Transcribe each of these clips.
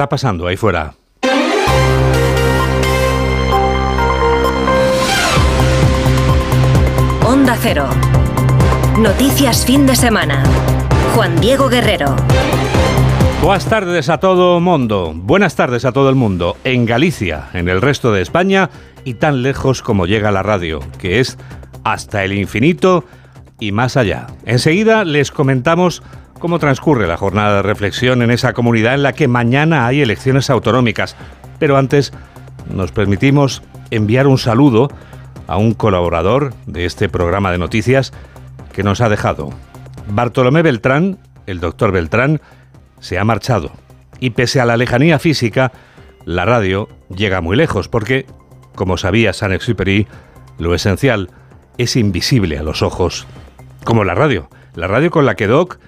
está pasando ahí fuera? Onda Cero. Noticias fin de semana. Juan Diego Guerrero. Buenas tardes a todo el mundo. Buenas tardes a todo el mundo. En Galicia, en el resto de España y tan lejos como llega la radio, que es hasta el infinito y más allá. Enseguida les comentamos cómo transcurre la jornada de reflexión en esa comunidad en la que mañana hay elecciones autonómicas. Pero antes nos permitimos enviar un saludo a un colaborador de este programa de noticias que nos ha dejado. Bartolomé Beltrán, el doctor Beltrán, se ha marchado. Y pese a la lejanía física, la radio llega muy lejos porque, como sabía Saint-Exupéry, lo esencial es invisible a los ojos. Como la radio. La radio con la que Doc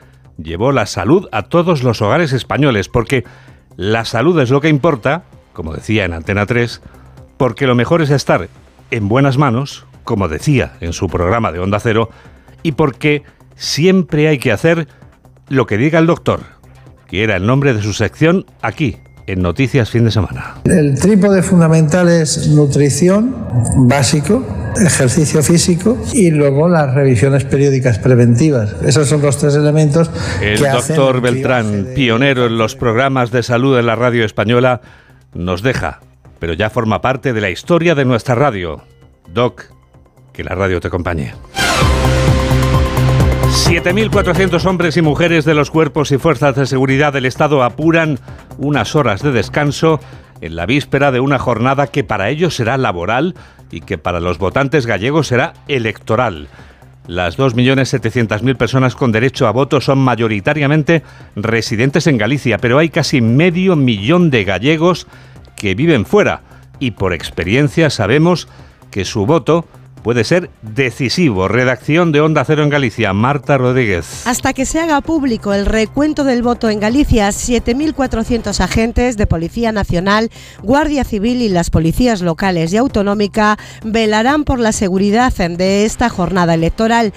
llevó la salud a todos los hogares españoles, porque la salud es lo que importa, como decía en Antena 3, porque lo mejor es estar en buenas manos, como decía en su programa de Onda Cero, y porque siempre hay que hacer lo que diga el doctor, que era el nombre de su sección aquí, en Noticias Fin de Semana. El trípode fundamental es nutrición, básico, ejercicio físico y luego las revisiones periódicas preventivas. Esos son los tres elementos. El doctor Beltrán, pionero en los programas de salud en la radio española, nos deja, pero ya forma parte de la historia de nuestra radio. Doc, que la radio te acompañe. 7.400 hombres y mujeres de los cuerpos y fuerzas de seguridad del Estado apuran unas horas de descanso en la víspera de una jornada que para ellos será laboral y que para los votantes gallegos será electoral. Las 2.700.000 personas con derecho a voto son mayoritariamente residentes en Galicia, pero hay casi medio millón de gallegos que viven fuera y por experiencia sabemos que su voto puede ser decisivo. Redacción de Onda Cero en Galicia, Marta Rodríguez. Hasta que se haga público el recuento del voto en Galicia, 7.400 agentes de Policía Nacional, Guardia Civil y las policías locales y autonómica velarán por la seguridad de esta jornada electoral.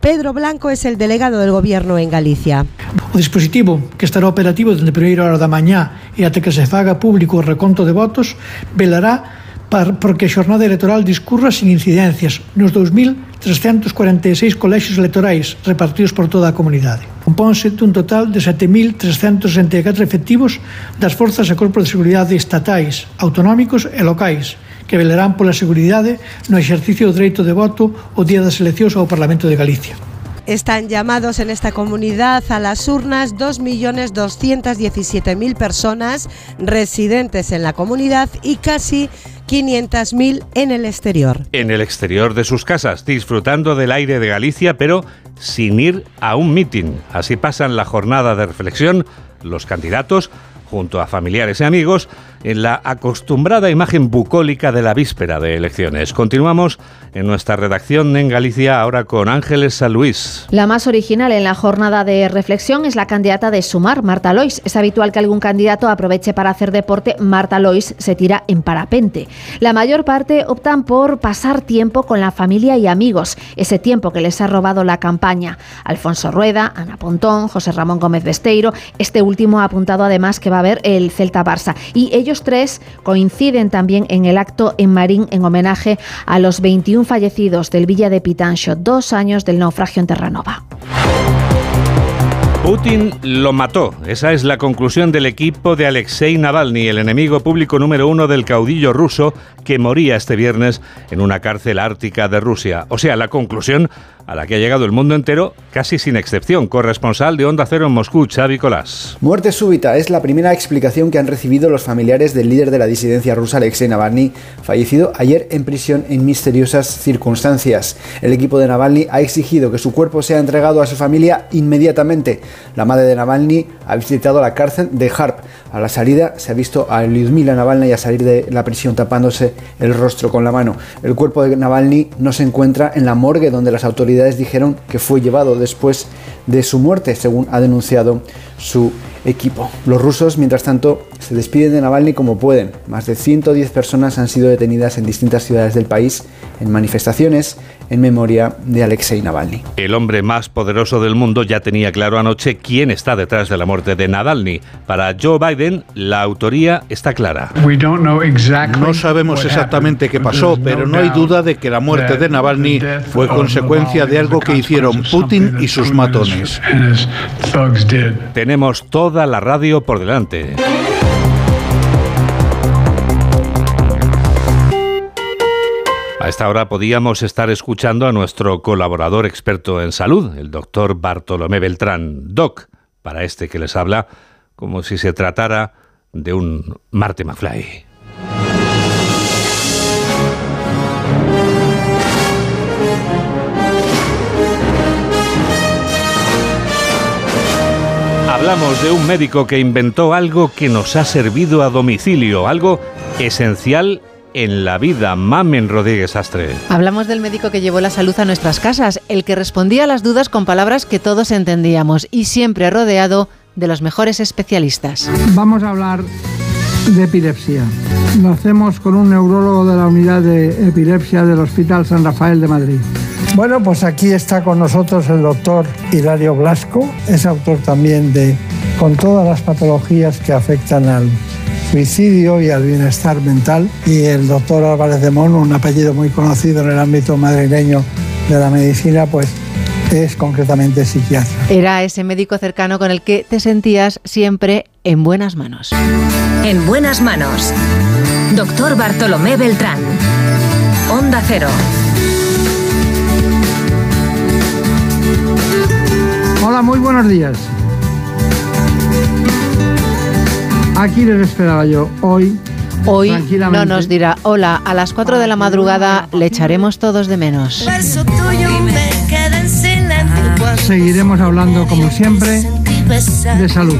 Pedro Blanco es el delegado del Gobierno en Galicia. O dispositivo que estará operativo desde a primeira hora da mañá e até que se faga público o reconto de votos velará porque a xornada electoral discurra sin incidencias nos 2.346 colexios electorais repartidos por toda a comunidade. Compónse un total de 7.364 efectivos das forzas e corpos de seguridade estatais, autonómicos e locais, que velarán pola seguridade no exercicio do dereito de voto o día das eleccións ao Parlamento de Galicia. Están llamados en esta comunidad a las urnas 2.217.000 personas residentes en la comunidad y casi 500.000 en el exterior. En el exterior de sus casas, disfrutando del aire de Galicia, pero sin ir a un mitin. Así pasan la jornada de reflexión los candidatos junto a familiares y amigos, en la acostumbrada imagen bucólica de la víspera de elecciones. Continuamos en nuestra redacción en Galicia ahora con Ángeles San Luis. La más original en la jornada de reflexión es la candidata de Sumar, Marta Lois. Es habitual que algún candidato aproveche para hacer deporte. Marta Lois se tira en parapente. La mayor parte optan por pasar tiempo con la familia y amigos, ese tiempo que les ha robado la campaña. Alfonso Rueda, Ana Pontón, José Ramón Gómez Besteiro, este último ha apuntado además que va a haber el Celta Barça. Y ellos tres coinciden también en el acto en Marín en homenaje a los 21 fallecidos del Villa de Pitancho, dos años del naufragio en Terranova. Putin lo mató. Esa es la conclusión del equipo de Alexei Navalny, el enemigo público número uno del caudillo ruso que moría este viernes en una cárcel ártica de Rusia. O sea, la conclusión a la que ha llegado el mundo entero, casi sin excepción. Corresponsal de Onda Cero en Moscú, Xavi Colás. Muerte súbita es la primera explicación que han recibido los familiares del líder de la disidencia rusa, Alexei Navalny, fallecido ayer en prisión en misteriosas circunstancias. El equipo de Navalny ha exigido que su cuerpo sea entregado a su familia inmediatamente. La madre de Navalny ha visitado la cárcel de Harp. A la salida se ha visto a Lyudmila Navalny a salir de la prisión tapándose el rostro con la mano. El cuerpo de Navalny no se encuentra en la morgue donde las autoridades dijeron que fue llevado después de su muerte, según ha denunciado su equipo. Los rusos, mientras tanto, se despiden de Navalny como pueden. Más de 110 personas han sido detenidas en distintas ciudades del país en manifestaciones en memoria de Alexei Navalny. El hombre más poderoso del mundo ya tenía claro anoche quién está detrás de la muerte de Navalny. Para Joe Biden, la autoría está clara. No sabemos exactamente qué pasó, pero no hay duda de que la muerte de Navalny fue consecuencia de algo que hicieron Putin y sus matones. Tenemos toda la radio por delante. A esta hora podíamos estar escuchando a nuestro colaborador experto en salud, el doctor Bartolomé Beltrán, Doc, para este que les habla, como si se tratara de un Marte McFly. Hablamos de un médico que inventó algo que nos ha servido a domicilio, algo esencial en la vida. Mamen Rodríguez Astre. Hablamos del médico que llevó la salud a nuestras casas, el que respondía a las dudas con palabras que todos entendíamos y siempre rodeado de los mejores especialistas. Vamos a hablar de epilepsia. Lo hacemos con un neurólogo de la unidad de epilepsia del Hospital San Rafael de Madrid. Bueno, pues aquí está con nosotros el doctor Hilario Blasco, es autor también de Con todas las patologías que afectan al suicidio y al bienestar mental. Y el doctor Álvarez de Mono, un apellido muy conocido en el ámbito madrileño de la medicina, pues es concretamente psiquiatra. Era ese médico cercano con el que te sentías siempre en buenas manos. En buenas manos. Doctor Bartolomé Beltrán. Onda Cero. Hola, muy buenos días. Aquí les esperaba yo hoy. Hoy no nos dirá hola, a las 4 de la madrugada le echaremos todos de menos. Seguiremos hablando como siempre de salud.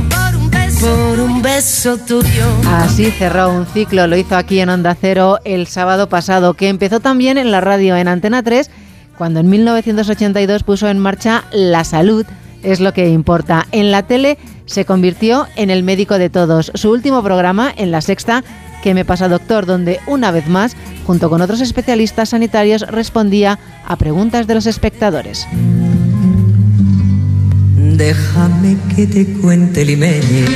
Así cerró un ciclo, lo hizo aquí en Onda Cero el sábado pasado, que empezó también en la radio en Antena 3, cuando en 1982 puso en marcha La Salud, es lo que importa. En la tele se convirtió en el médico de todos. Su último programa, en la sexta, que me pasa doctor, donde una vez más, junto con otros especialistas sanitarios, respondía a preguntas de los espectadores. Déjame que te cuente limeña.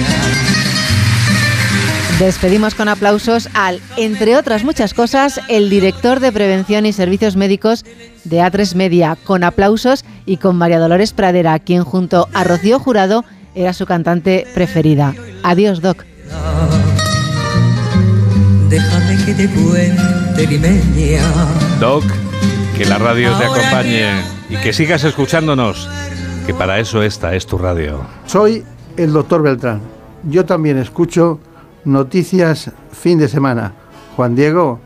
Despedimos con aplausos al, entre otras muchas cosas, el director de Prevención y Servicios Médicos de A3 Media, con aplausos y con María Dolores Pradera, quien junto a Rocío Jurado era su cantante preferida. Adiós, Doc. Déjame que te cuente limeña. Doc, que la radio te acompañe y que sigas escuchándonos, que para eso esta es tu radio. Soy el doctor Beltrán. Yo también escucho noticias fin de semana. Juan Diego,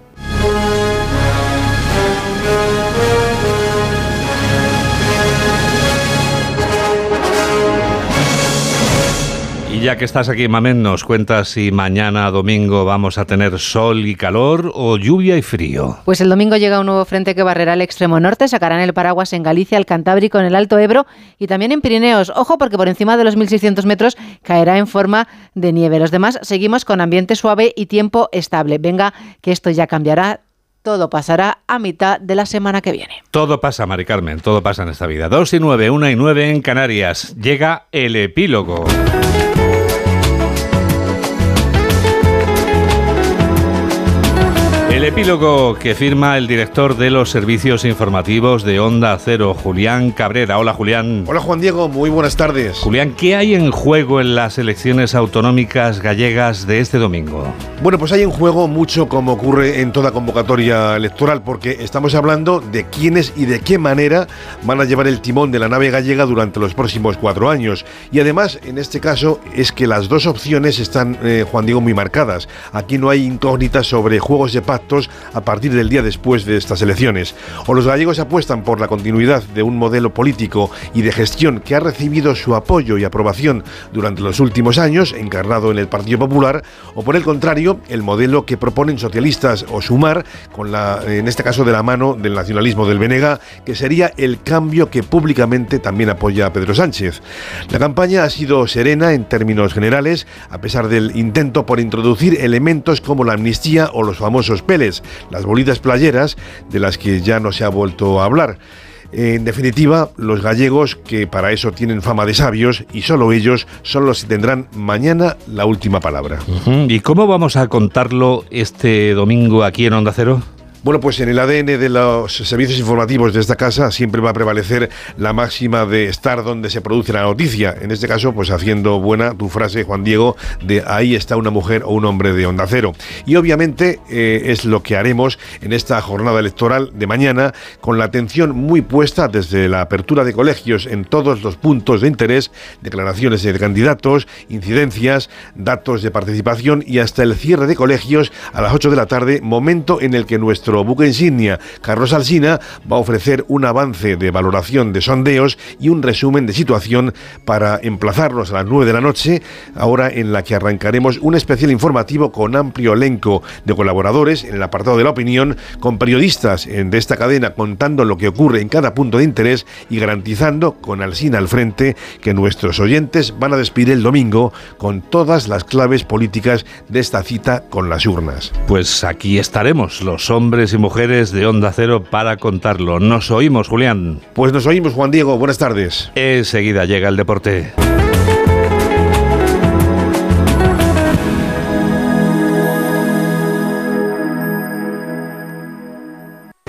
Y ya que estás aquí, Mamen, nos cuentas si mañana domingo vamos a tener sol y calor o lluvia y frío. Pues el domingo llega un nuevo frente que barrerá el extremo norte, sacarán el paraguas en Galicia, el Cantábrico, en el Alto Ebro y también en Pirineos. Ojo porque por encima de los 1.600 metros caerá en forma de nieve. Los demás seguimos con ambiente suave y tiempo estable. Venga, que esto ya cambiará todo pasará a mitad de la semana que viene. Todo pasa, Mari Carmen, todo pasa en esta vida. Dos y nueve, una y nueve en Canarias. Llega el epílogo. El epílogo que firma el director de los servicios informativos de Onda Cero, Julián Cabrera. Hola Julián. Hola Juan Diego, muy buenas tardes. Julián, ¿qué hay en juego en las elecciones autonómicas gallegas de este domingo? Bueno, pues hay en juego mucho como ocurre en toda convocatoria electoral, porque estamos hablando de quiénes y de qué manera van a llevar el timón de la nave gallega durante los próximos cuatro años. Y además, en este caso, es que las dos opciones están, eh, Juan Diego, muy marcadas. Aquí no hay incógnitas sobre juegos de a partir del día después de estas elecciones. O los gallegos apuestan por la continuidad de un modelo político y de gestión que ha recibido su apoyo y aprobación durante los últimos años, encarnado en el Partido Popular, o por el contrario, el modelo que proponen socialistas o Sumar, con la, en este caso de la mano del nacionalismo del Benega, que sería el cambio que públicamente también apoya a Pedro Sánchez. La campaña ha sido serena en términos generales, a pesar del intento por introducir elementos como la amnistía o los famosos pelos las bolitas playeras de las que ya no se ha vuelto a hablar. En definitiva, los gallegos, que para eso tienen fama de sabios, y solo ellos son los que tendrán mañana la última palabra. ¿Y cómo vamos a contarlo este domingo aquí en Onda Cero? Bueno, pues en el ADN de los servicios informativos de esta casa siempre va a prevalecer la máxima de estar donde se produce la noticia. En este caso, pues haciendo buena tu frase, Juan Diego, de ahí está una mujer o un hombre de Onda Cero. Y obviamente eh, es lo que haremos en esta jornada electoral de mañana, con la atención muy puesta desde la apertura de colegios en todos los puntos de interés, declaraciones de candidatos, incidencias, datos de participación y hasta el cierre de colegios a las 8 de la tarde, momento en el que nuestro nuestro buque insignia, Carlos Alsina, va a ofrecer un avance de valoración de sondeos y un resumen de situación para emplazarnos a las 9 de la noche, ahora en la que arrancaremos un especial informativo con amplio elenco de colaboradores en el apartado de la opinión, con periodistas de esta cadena contando lo que ocurre en cada punto de interés y garantizando, con Alsina al frente, que nuestros oyentes van a despedir el domingo con todas las claves políticas de esta cita con las urnas. Pues aquí estaremos, los hombres y mujeres de Onda Cero para contarlo. Nos oímos, Julián. Pues nos oímos, Juan Diego. Buenas tardes. Enseguida llega el deporte.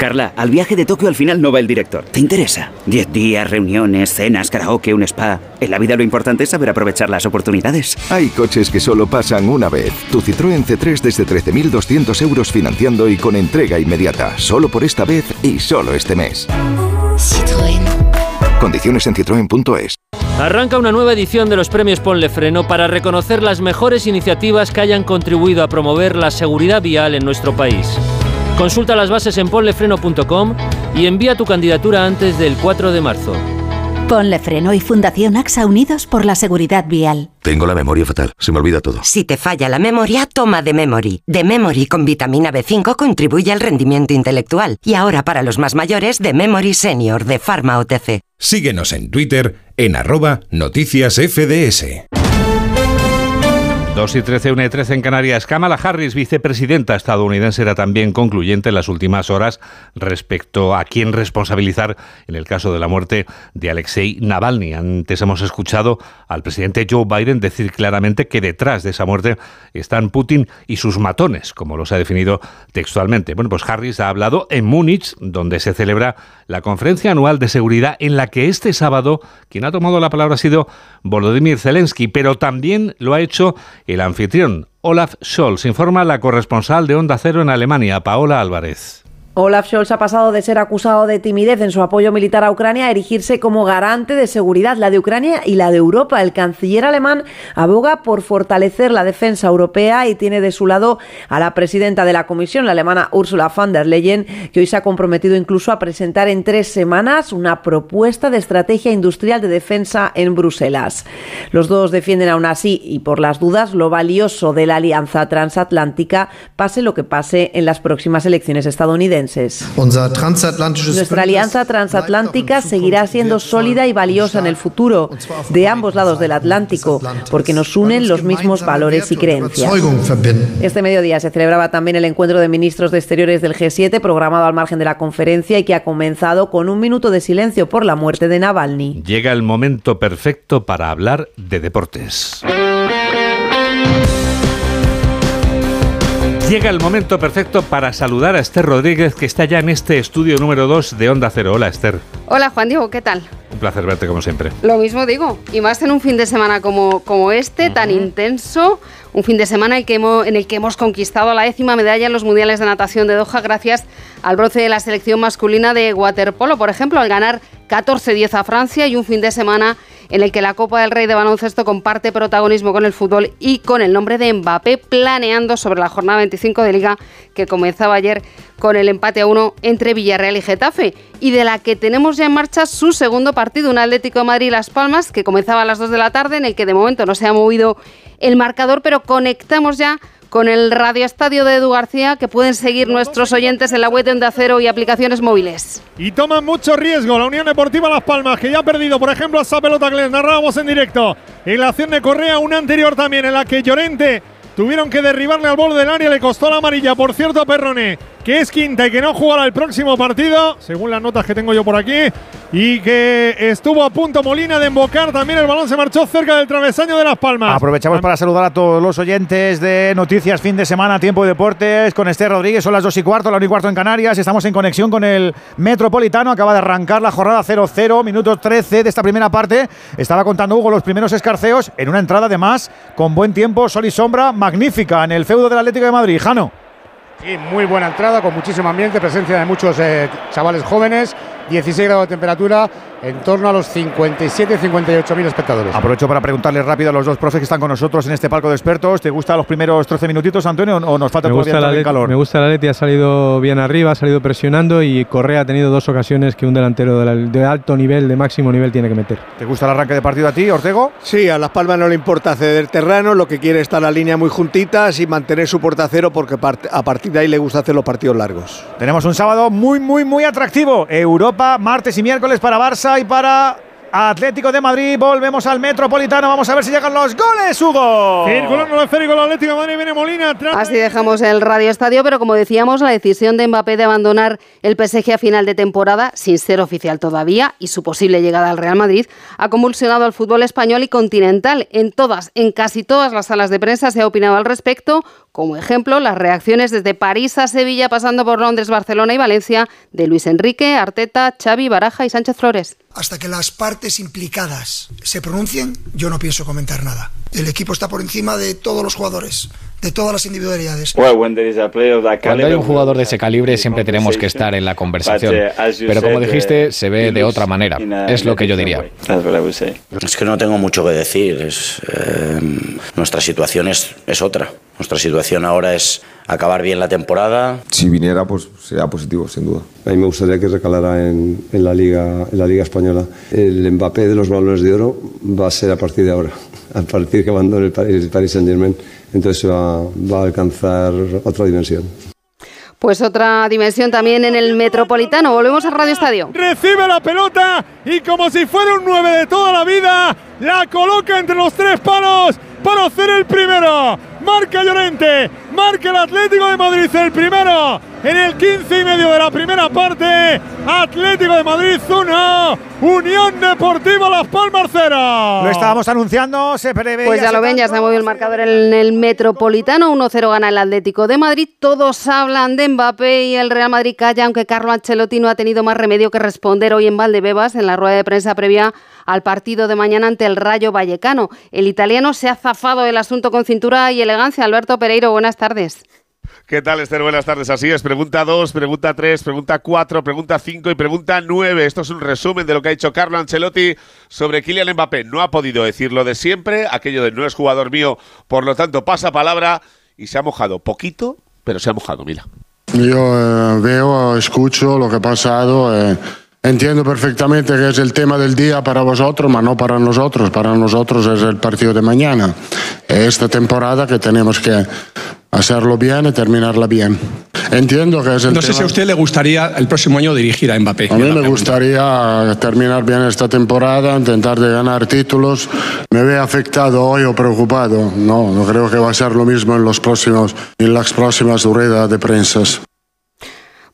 Carla, al viaje de Tokio al final no va el director. ¿Te interesa? Diez días, reuniones, cenas, karaoke, un spa. En la vida lo importante es saber aprovechar las oportunidades. Hay coches que solo pasan una vez. Tu Citroën C3 desde 13.200 euros financiando y con entrega inmediata. Solo por esta vez y solo este mes. Citroën. Condiciones en citroen.es. Arranca una nueva edición de los premios Ponle Freno para reconocer las mejores iniciativas que hayan contribuido a promover la seguridad vial en nuestro país. Consulta las bases en ponlefreno.com y envía tu candidatura antes del 4 de marzo. Ponle Freno y Fundación AXA Unidos por la Seguridad Vial. Tengo la memoria fatal, se me olvida todo. Si te falla la memoria, toma de Memory. De Memory con vitamina B5 contribuye al rendimiento intelectual. Y ahora para los más mayores, de Memory Senior de Pharma OTC. Síguenos en Twitter en arroba noticias FDS. 2 y 13, 1 y 13 en Canarias. Kamala Harris, vicepresidenta estadounidense, era también concluyente en las últimas horas respecto a quién responsabilizar en el caso de la muerte de Alexei Navalny. Antes hemos escuchado al presidente Joe Biden decir claramente que detrás de esa muerte están Putin y sus matones, como los ha definido textualmente. Bueno, pues Harris ha hablado en Múnich, donde se celebra la conferencia anual de seguridad en la que este sábado quien ha tomado la palabra ha sido Volodymyr Zelensky, pero también lo ha hecho el anfitrión Olaf Scholz, informa la corresponsal de Onda Cero en Alemania, Paola Álvarez. Olaf Scholz ha pasado de ser acusado de timidez en su apoyo militar a Ucrania a erigirse como garante de seguridad, la de Ucrania y la de Europa. El canciller alemán aboga por fortalecer la defensa europea y tiene de su lado a la presidenta de la Comisión, la alemana Ursula von der Leyen, que hoy se ha comprometido incluso a presentar en tres semanas una propuesta de estrategia industrial de defensa en Bruselas. Los dos defienden aún así, y por las dudas, lo valioso de la alianza transatlántica, pase lo que pase en las próximas elecciones estadounidenses. Nuestra alianza transatlántica seguirá siendo sólida y valiosa en el futuro, de ambos lados del Atlántico, porque nos unen los mismos valores y creencias. Este mediodía se celebraba también el encuentro de ministros de Exteriores del G7, programado al margen de la conferencia y que ha comenzado con un minuto de silencio por la muerte de Navalny. Llega el momento perfecto para hablar de deportes. Llega el momento perfecto para saludar a Esther Rodríguez, que está ya en este estudio número 2 de Onda Cero. Hola, Esther. Hola, Juan Diego, ¿qué tal? Un placer verte como siempre. Lo mismo digo, y más en un fin de semana como, como este, tan intenso, un fin de semana en el, que hemos, en el que hemos conquistado la décima medalla en los Mundiales de Natación de Doha gracias al bronce de la selección masculina de waterpolo, por ejemplo, al ganar 14-10 a Francia y un fin de semana en el que la Copa del Rey de baloncesto comparte protagonismo con el fútbol y con el nombre de Mbappé planeando sobre la jornada 25 de liga que comenzaba ayer con el empate a uno entre Villarreal y Getafe y de la que tenemos ya en marcha su segundo partido, un Atlético de Madrid-Las Palmas que comenzaba a las 2 de la tarde en el que de momento no se ha movido el marcador pero conectamos ya con el Radio Estadio de Edu García, que pueden seguir nuestros oyentes en la web de Onda y aplicaciones móviles. Y toman mucho riesgo la Unión Deportiva Las Palmas, que ya ha perdido, por ejemplo, a esa pelota que les narrábamos en directo. En la acción de Correa, una anterior también, en la que Llorente Tuvieron que derribarle al borde del área, le costó la amarilla. Por cierto, Perrone, que es quinta y que no jugará el próximo partido, según las notas que tengo yo por aquí, y que estuvo a punto Molina de embocar. También el balón se marchó cerca del travesaño de Las Palmas. Aprovechamos para saludar a todos los oyentes de Noticias Fin de Semana, Tiempo de Deportes, con Esther Rodríguez. Son las 2 y cuarto, la 1 y cuarto en Canarias. Estamos en conexión con el Metropolitano. Acaba de arrancar la jornada 0-0, minuto 13 de esta primera parte. Estaba contando Hugo los primeros escarceos en una entrada además con buen tiempo, sol y sombra, magnífica en el feudo del Atlético de Madrid. Jano. Sí, muy buena entrada, con muchísimo ambiente, presencia de muchos eh, chavales jóvenes, 16 grados de temperatura, en torno a los 57 58 mil espectadores. Aprovecho para preguntarles rápido a los dos profes que están con nosotros en este palco de expertos. ¿Te gustan los primeros 13 minutitos, Antonio, o nos falta me todavía gusta, el calor? me gusta la Leti, ha salido bien arriba, ha salido presionando y Correa ha tenido dos ocasiones que un delantero de, la- de alto nivel, de máximo nivel, tiene que meter. ¿Te gusta el arranque de partido a ti, Ortego? Sí, a Las Palmas no le importa ceder terreno, lo que quiere es estar la línea muy juntitas y mantener su porta cero porque part- a partir de ahí le gusta hacer los partidos largos. Tenemos un sábado muy, muy, muy atractivo. Europa, martes y miércoles para Barça y para Atlético de Madrid. Volvemos al Metropolitano. Vamos a ver si llegan los goles, Hugo. Circulando el esférico el Atlético de Madrid, viene Molina. Así dejamos el Radio Estadio, pero como decíamos, la decisión de Mbappé de abandonar el PSG a final de temporada, sin ser oficial todavía, y su posible llegada al Real Madrid, ha convulsionado al fútbol español y continental. En todas, en casi todas las salas de prensa se ha opinado al respecto. Como ejemplo, las reacciones desde París a Sevilla, pasando por Londres, Barcelona y Valencia, de Luis Enrique, Arteta, Xavi, Baraja y Sánchez Flores. Hasta que las partes implicadas se pronuncien, yo no pienso comentar nada. El equipo está por encima de todos los jugadores, de todas las individualidades. Cuando hay un jugador de ese calibre siempre tenemos que estar en la conversación. Pero como dijiste, se ve de otra manera. Es lo que yo diría. Es que no tengo mucho que decir. Es, eh, nuestra situación es, es otra. Nuestra situación ahora es acabar bien la temporada. Si viniera, pues sería positivo, sin duda. A mí me gustaría que recalara en, en la, liga, en la Liga Española. El Mbappé de los balones de oro va a ser a partir de ahora, a partir que abandone el Paris, el Paris Saint Germain. Entonces va, va a alcanzar otra dimensión. Pues otra dimensión también en el Metropolitano. Volvemos al Radio Estadio. Recibe la pelota y como si fuera un 9 de toda la vida, la coloca entre los tres palos para hacer el primero. Marca Llorente, marca el Atlético de Madrid el primero en el 15 y medio de la primera parte. Atlético de Madrid 1, Unión Deportiva Las Palmas 0. Lo estábamos anunciando, se prevé. Pues ya lo ven, ya se ha movido el marcador en el Metropolitano. 1-0 gana el Atlético de Madrid. Todos hablan de Mbappé y el Real Madrid calla, aunque Carlo Ancelotti no ha tenido más remedio que responder hoy en Valdebebas en la rueda de prensa previa al partido de mañana ante el Rayo Vallecano. El italiano se ha zafado del asunto con cintura y elegancia. Alberto Pereiro, buenas tardes. ¿Qué tal, Esther? Buenas tardes. Así es. Pregunta 2, pregunta 3, pregunta 4, pregunta 5 y pregunta 9. Esto es un resumen de lo que ha dicho Carlo Ancelotti sobre Kylian Mbappé. No ha podido decir lo de siempre, aquello de no es jugador mío, por lo tanto pasa palabra y se ha mojado poquito, pero se ha mojado, mira. Yo eh, veo, escucho lo que ha pasado. eh, entiendo perfectamente que es el tema del día para vosotros, pero no para nosotros. Para nosotros es el partido de mañana. Esta temporada que tenemos que hacerlo bien y terminarla bien. Entiendo que es el No sé tema- si a usted le gustaría el próximo año dirigir a Mbappé. A mí me gustaría terminar bien esta temporada, intentar de ganar títulos. ¿Me ve afectado hoy o preocupado? No, no creo que va a ser lo mismo en, los próximos, en las próximas ruedas de prensa.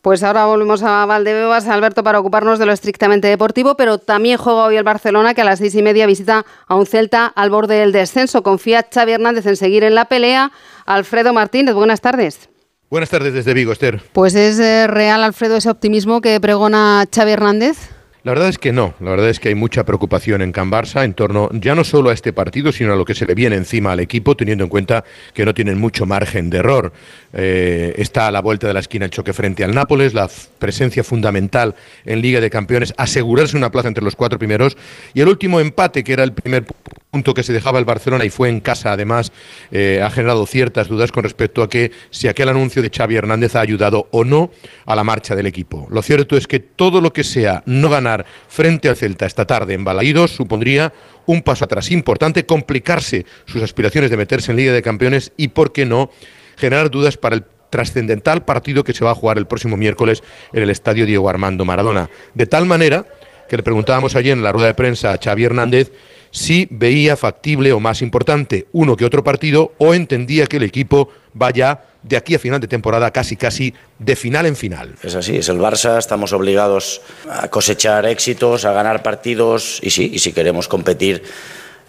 Pues ahora volvemos a Valdebebas, Alberto, para ocuparnos de lo estrictamente deportivo, pero también juega hoy el Barcelona, que a las seis y media visita a un Celta al borde del descenso. Confía Xavi Hernández en seguir en la pelea. Alfredo Martínez, buenas tardes. Buenas tardes desde Vigo, Esther. Pues es eh, real, Alfredo, ese optimismo que pregona Xavi Hernández. La verdad es que no, la verdad es que hay mucha preocupación en Can Barça en torno ya no solo a este partido, sino a lo que se le viene encima al equipo, teniendo en cuenta que no tienen mucho margen de error. Eh, está a la vuelta de la esquina el choque frente al Nápoles, la presencia fundamental en Liga de Campeones, asegurarse una plaza entre los cuatro primeros, y el último empate, que era el primer pu- punto que se dejaba el Barcelona y fue en casa, además, eh, ha generado ciertas dudas con respecto a que si aquel anuncio de Xavi Hernández ha ayudado o no a la marcha del equipo. Lo cierto es que todo lo que sea no ganar frente al Celta esta tarde en Balaídos supondría un paso atrás importante, complicarse sus aspiraciones de meterse en Liga de Campeones y, por qué no, generar dudas para el trascendental partido que se va a jugar el próximo miércoles en el Estadio Diego Armando Maradona. De tal manera que le preguntábamos ayer en la rueda de prensa a Xavi Hernández si veía factible o más importante uno que otro partido o entendía que el equipo vaya de aquí a final de temporada casi casi de final en final. Es así, es el Barça, estamos obligados a cosechar éxitos, a ganar partidos y sí, y si queremos competir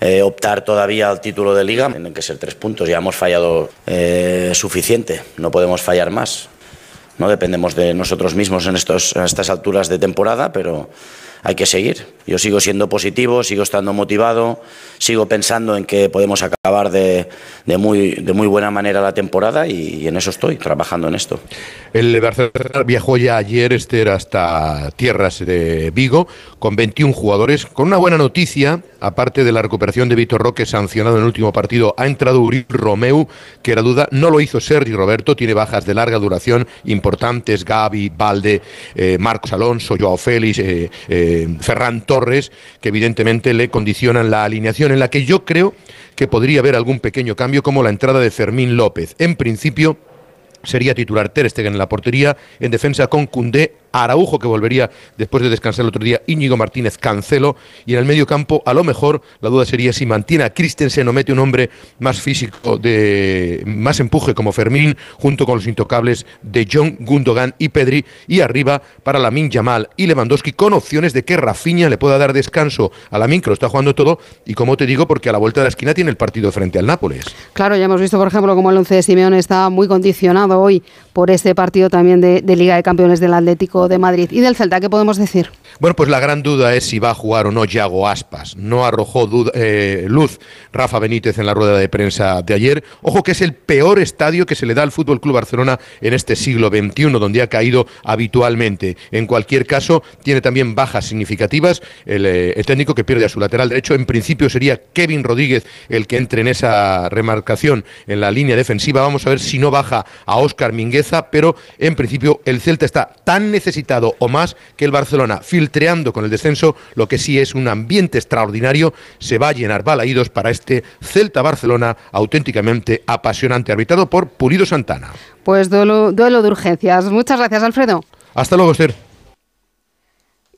eh, optar todavía al título de liga, tienen que ser tres puntos. Ya hemos fallado eh, suficiente, no podemos fallar más. No dependemos de nosotros mismos en, estos, estas alturas de temporada, pero hay que seguir. Yo sigo siendo positivo, sigo estando motivado, sigo pensando en que podemos acabar de, de muy, de muy buena manera la temporada y, en eso estoy, trabajando en esto. El Barcelona viajó ya ayer, Esther, hasta tierras de Vigo con 21 jugadores, con una buena noticia, aparte de la recuperación de Víctor Roque sancionado en el último partido, ha entrado Uri Romeu, que era duda, no lo hizo Sergi Roberto, tiene bajas de larga duración importantes, Gaby, Valde, eh, Marcos Alonso, Joao Félix, eh, eh, Ferran Torres, que evidentemente le condicionan la alineación en la que yo creo que podría haber algún pequeño cambio como la entrada de Fermín López. En principio sería titular Ter Stegen en la portería, en defensa con Cundé, Araujo, que volvería después de descansar el otro día, Íñigo Martínez Cancelo, y en el medio campo, a lo mejor, la duda sería si mantiene a Christensen o mete un hombre más físico, de más empuje como Fermín, junto con los intocables de John Gundogan y Pedri, y arriba para Lamin Yamal y Lewandowski, con opciones de que Rafinha le pueda dar descanso. A Lamin, que lo está jugando todo, y como te digo, porque a la vuelta de la esquina tiene el partido frente al Nápoles. Claro, ya hemos visto, por ejemplo, como el 11 de Simeón está muy condicionado hoy por este partido también de, Liga de Campeones del Atlético de Madrid. ¿Y del Celta qué podemos decir? Bueno, pues la gran duda es si va a jugar o no Yago Aspas. No arrojó eh, luz Rafa Benítez en la rueda de prensa de ayer. Ojo que es el peor estadio que se le da al Fútbol Club Barcelona en este siglo XXI, donde ha caído habitualmente. En cualquier caso, tiene también bajas significativas. El, eh, el técnico que pierde a su lateral derecho, en principio sería Kevin Rodríguez el que entre en esa remarcación en la línea defensiva. Vamos a ver si no baja a Óscar Pero en principio el Celta está tan necesitado o más que el Barcelona filtreando con el descenso, lo que sí es un ambiente extraordinario, se va a llenar balaídos para este Celta Barcelona auténticamente apasionante, arbitrado por Pulido Santana. Pues duelo, duelo de urgencias. Muchas gracias, Alfredo. Hasta luego, Esther.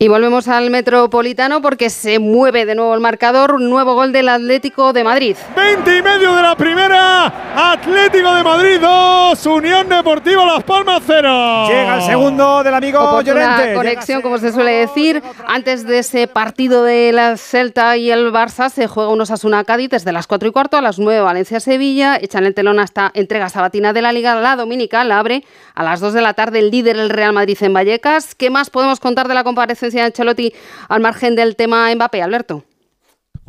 Y volvemos al Metropolitano porque se mueve de nuevo el marcador. Un nuevo gol del Atlético de Madrid. 20 y medio de la primera. Atlético de Madrid 2. Unión Deportiva Las Palmas 0. Llega el segundo del amigo Oportuna Llorente. conexión, como se suele decir. Antes de ese partido de la Celta y el Barça se juega unos Asuna Cádiz desde las 4 y cuarto a las 9 Valencia-Sevilla. Echan el telón hasta entrega sabatina de la Liga. La Dominical la abre a las 2 de la tarde el líder el Real Madrid en Vallecas. ¿Qué más podemos contar de la comparecencia de Ancelotti al margen del tema Mbappé, Alberto?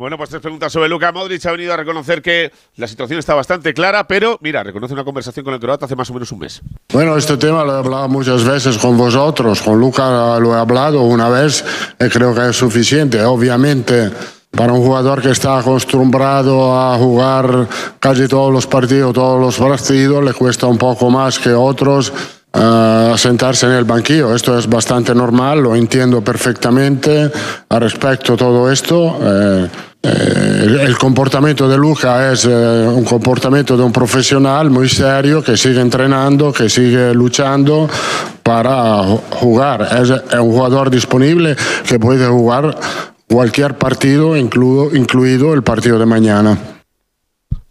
Bueno, pues tres preguntas sobre Luka Modric. Ha venido a reconocer que la situación está bastante clara, pero mira, reconoce una conversación con el croata hace más o menos un mes. Bueno, este tema lo he hablado muchas veces con vosotros, con Luca lo he hablado una vez y creo que es suficiente. Obviamente, para un jugador que está acostumbrado a jugar casi todos los partidos, todos los partidos, le cuesta un poco más que otros uh, sentarse en el banquillo. Esto es bastante normal, lo entiendo perfectamente. Al respecto todo esto, eh, eh, el, comportamiento de Luca es eh, un comportamiento de un profesional muy serio que sigue entrenando, que sigue luchando para jugar. Es, es un jugador disponible que puede jugar cualquier partido, incluido, incluido el partido de mañana.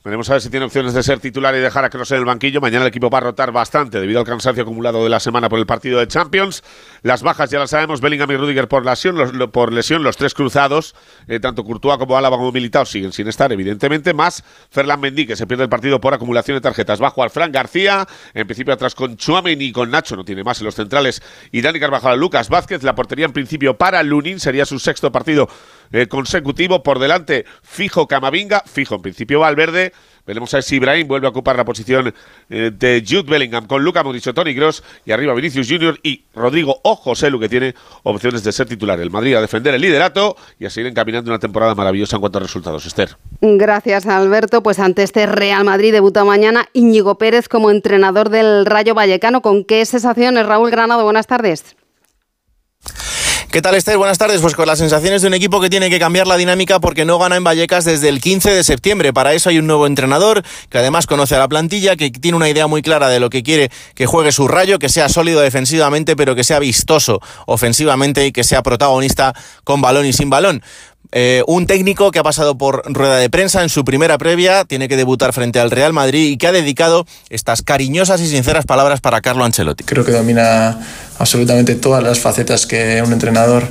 Veremos a ver si tiene opciones de ser titular y dejar a Kroos en el banquillo. Mañana el equipo va a rotar bastante debido al cansancio acumulado de la semana por el partido de Champions. Las bajas ya las sabemos, Bellingham y Rudiger por lesión, los, lo, por lesión, los tres cruzados, eh, tanto Courtois como Álava como Militao siguen sin estar, evidentemente, más Ferland Mendy, que se pierde el partido por acumulación de tarjetas. Bajo al Fran García, en principio atrás con Chuameni y con Nacho, no tiene más en los centrales, y Dani Carvajal, Lucas Vázquez, la portería en principio para Lunin, sería su sexto partido eh, consecutivo, por delante fijo Camavinga, fijo en principio Valverde, Veremos a ver si Ibrahim vuelve a ocupar la posición eh, de Jude Bellingham con Luca Modric, Tony Gross y arriba Vinicius Junior y Rodrigo o José Lu que tiene opciones de ser titular. El Madrid a defender el liderato y a seguir encaminando una temporada maravillosa en cuanto a resultados. Esther. Gracias, Alberto. Pues ante este Real Madrid debuta mañana Íñigo Pérez como entrenador del Rayo Vallecano. ¿Con qué sensaciones, Raúl Granado? Buenas tardes. ¿Qué tal, Esther? Buenas tardes. Pues con las sensaciones de un equipo que tiene que cambiar la dinámica porque no gana en Vallecas desde el 15 de septiembre. Para eso hay un nuevo entrenador que además conoce a la plantilla, que tiene una idea muy clara de lo que quiere que juegue su rayo, que sea sólido defensivamente, pero que sea vistoso ofensivamente y que sea protagonista con balón y sin balón Eh, un técnico que ha pasado por rueda de prensa en su primera previa, tiene que debutar frente al Real Madrid y que ha dedicado estas cariñosas y sinceras palabras para Carlo Ancelotti. Creo que domina absolutamente todas las facetas que un entrenador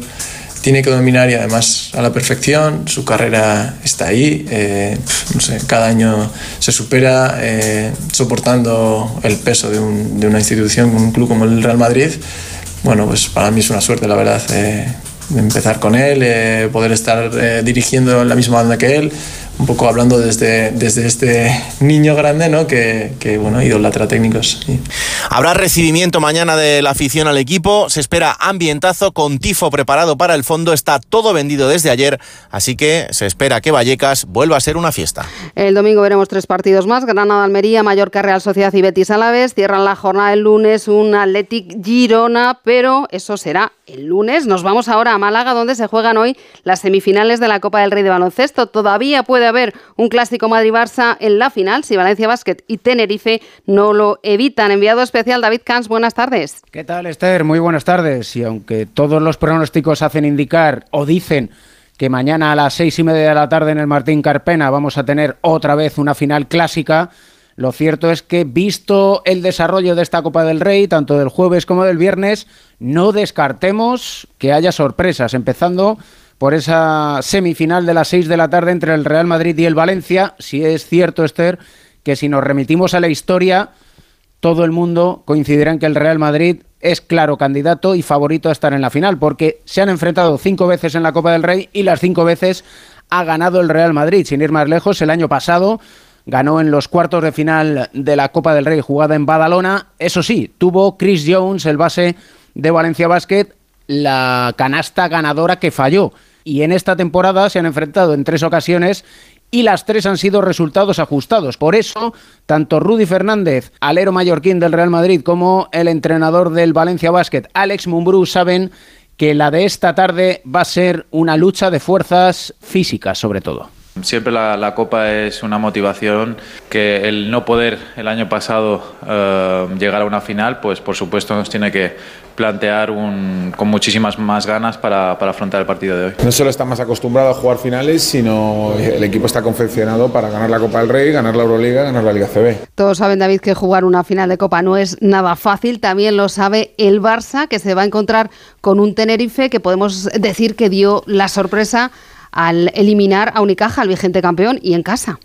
tiene que dominar y además a la perfección. Su carrera está ahí. Eh, no sé, cada año se supera eh, soportando el peso de, un, de, una institución, un club como el Real Madrid. Bueno, pues para mí es una suerte, la verdad. Empezar con él, eh, poder estar eh, dirigiendo en la misma banda que él, un poco hablando desde, desde este niño grande, ¿no? Que, que bueno, idolatra técnicos. Habrá recibimiento mañana de la afición al equipo, se espera ambientazo con tifo preparado para el fondo, está todo vendido desde ayer, así que se espera que Vallecas vuelva a ser una fiesta. El domingo veremos tres partidos más, Granada, Almería, Mallorca, Real Sociedad y Betis Alavés, cierran la jornada el lunes un Athletic Girona, pero eso será el lunes. Nos vamos ahora a Málaga, donde se juegan hoy las semifinales de la Copa del Rey de Baloncesto. Todavía puede haber un clásico Madrid-Barça en la final si Valencia Basket y Tenerife no lo evitan. Enviado especial David Cans, buenas tardes. ¿Qué tal, Esther? Muy buenas tardes. Y aunque todos los pronósticos hacen indicar o dicen que mañana a las seis y media de la tarde en el Martín Carpena vamos a tener otra vez una final clásica, lo cierto es que, visto el desarrollo de esta Copa del Rey, tanto del jueves como del viernes, no descartemos que haya sorpresas, empezando por esa semifinal de las 6 de la tarde entre el Real Madrid y el Valencia. Si es cierto, Esther, que si nos remitimos a la historia, todo el mundo coincidirá en que el Real Madrid es claro candidato y favorito a estar en la final, porque se han enfrentado cinco veces en la Copa del Rey y las cinco veces ha ganado el Real Madrid. Sin ir más lejos, el año pasado ganó en los cuartos de final de la Copa del Rey jugada en Badalona. Eso sí, tuvo Chris Jones, el base de Valencia Basket, la canasta ganadora que falló. Y en esta temporada se han enfrentado en tres ocasiones y las tres han sido resultados ajustados. Por eso, tanto Rudy Fernández, alero mallorquín del Real Madrid, como el entrenador del Valencia Basket, Alex Mumbrú, saben que la de esta tarde va a ser una lucha de fuerzas físicas, sobre todo. Siempre la, Copa es una motivación que el no poder el año pasado eh, llegar a una final, pues por supuesto nos tiene que plantear un, con muchísimas más ganas para, para, afrontar el partido de hoy. No solo está más acostumbrado a jugar finales, sino el equipo está confeccionado para ganar la Copa del Rey, ganar la Euroliga, ganar la Liga CB. Todos saben, David, que jugar una final de Copa no es nada fácil. También lo sabe el Barça, que se va a encontrar con un Tenerife que podemos decir que dio la sorpresa al eliminar a Unicaja, al vigente campeón, y en casa.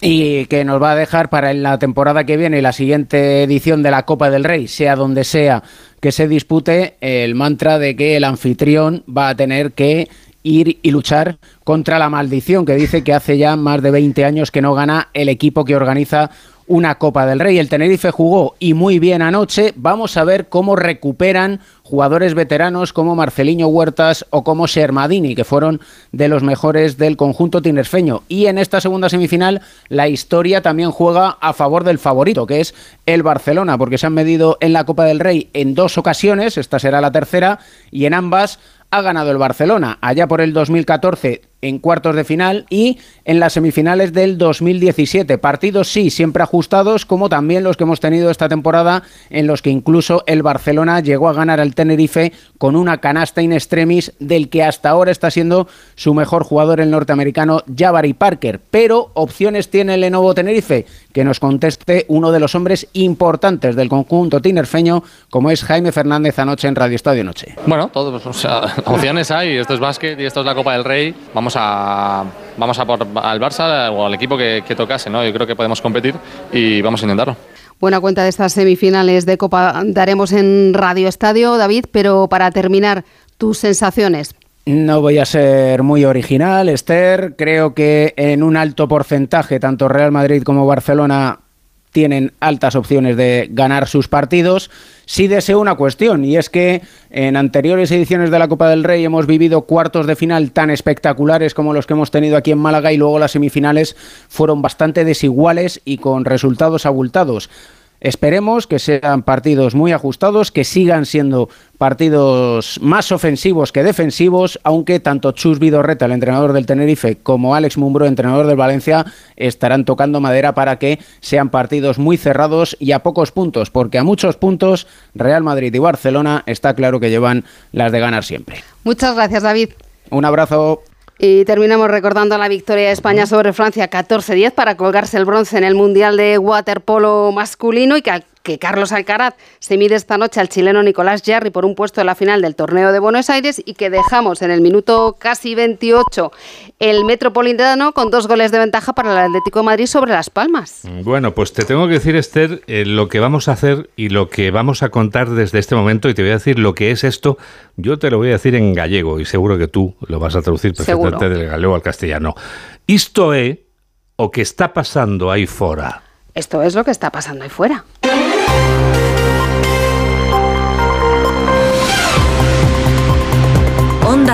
Y que nos va a dejar para la temporada que viene y la siguiente edición de la Copa del Rey, sea donde sea que se dispute, el mantra de que el anfitrión va a tener que ir y luchar contra la maldición que dice que hace ya más de 20 años que no gana el equipo que organiza una Copa del Rey. El Tenerife jugó y muy bien anoche. Vamos a ver cómo recuperan jugadores veteranos como Marceliño Huertas o como Shermadini, que fueron de los mejores del conjunto tinerfeño. Y en esta segunda semifinal la historia también juega a favor del favorito, que es el Barcelona, porque se han medido en la Copa del Rey en dos ocasiones, esta será la tercera, y en ambas ha ganado el Barcelona, allá por el 2014 en cuartos de final y en las semifinales del 2017. Partidos sí, siempre ajustados, como también los que hemos tenido esta temporada, en los que incluso el Barcelona llegó a ganar al Tenerife con una canasta in extremis del que hasta ahora está siendo su mejor jugador el norteamericano Jabari Parker. Pero opciones tiene el Lenovo Tenerife, que nos conteste uno de los hombres importantes del conjunto tinerfeño, como es Jaime Fernández anoche en Radio Estadio Noche. Bueno, todos, opciones hay, esto es básquet y esto es la Copa del Rey. Vamos a vamos a por al Barça o al equipo que, que tocase, ¿no? Yo creo que podemos competir y vamos a intentarlo. Buena cuenta de estas semifinales de Copa daremos en Radio Estadio, David, pero para terminar, tus sensaciones. No voy a ser muy original, Esther. Creo que en un alto porcentaje, tanto Real Madrid como Barcelona tienen altas opciones de ganar sus partidos. Sí deseo una cuestión, y es que en anteriores ediciones de la Copa del Rey hemos vivido cuartos de final tan espectaculares como los que hemos tenido aquí en Málaga y luego las semifinales fueron bastante desiguales y con resultados abultados. Esperemos que sean partidos muy ajustados, que sigan siendo partidos más ofensivos que defensivos, aunque tanto Chus Vidorreta, el entrenador del Tenerife, como Alex Mumbro, entrenador del Valencia, estarán tocando madera para que sean partidos muy cerrados y a pocos puntos, porque a muchos puntos Real Madrid y Barcelona está claro que llevan las de ganar siempre. Muchas gracias, David. Un abrazo. Y terminamos recordando la victoria de España sobre Francia 14-10 para colgarse el bronce en el Mundial de Waterpolo masculino y que que Carlos Alcaraz se mide esta noche al chileno Nicolás Jarry por un puesto en la final del torneo de Buenos Aires y que dejamos en el minuto casi 28 el Metropolitano con dos goles de ventaja para el Atlético de Madrid sobre Las Palmas. Bueno, pues te tengo que decir, Esther, eh, lo que vamos a hacer y lo que vamos a contar desde este momento y te voy a decir lo que es esto. Yo te lo voy a decir en gallego y seguro que tú lo vas a traducir perfectamente del gallego al castellano. Esto es o que está pasando ahí fuera. Esto es lo que está pasando ahí fuera.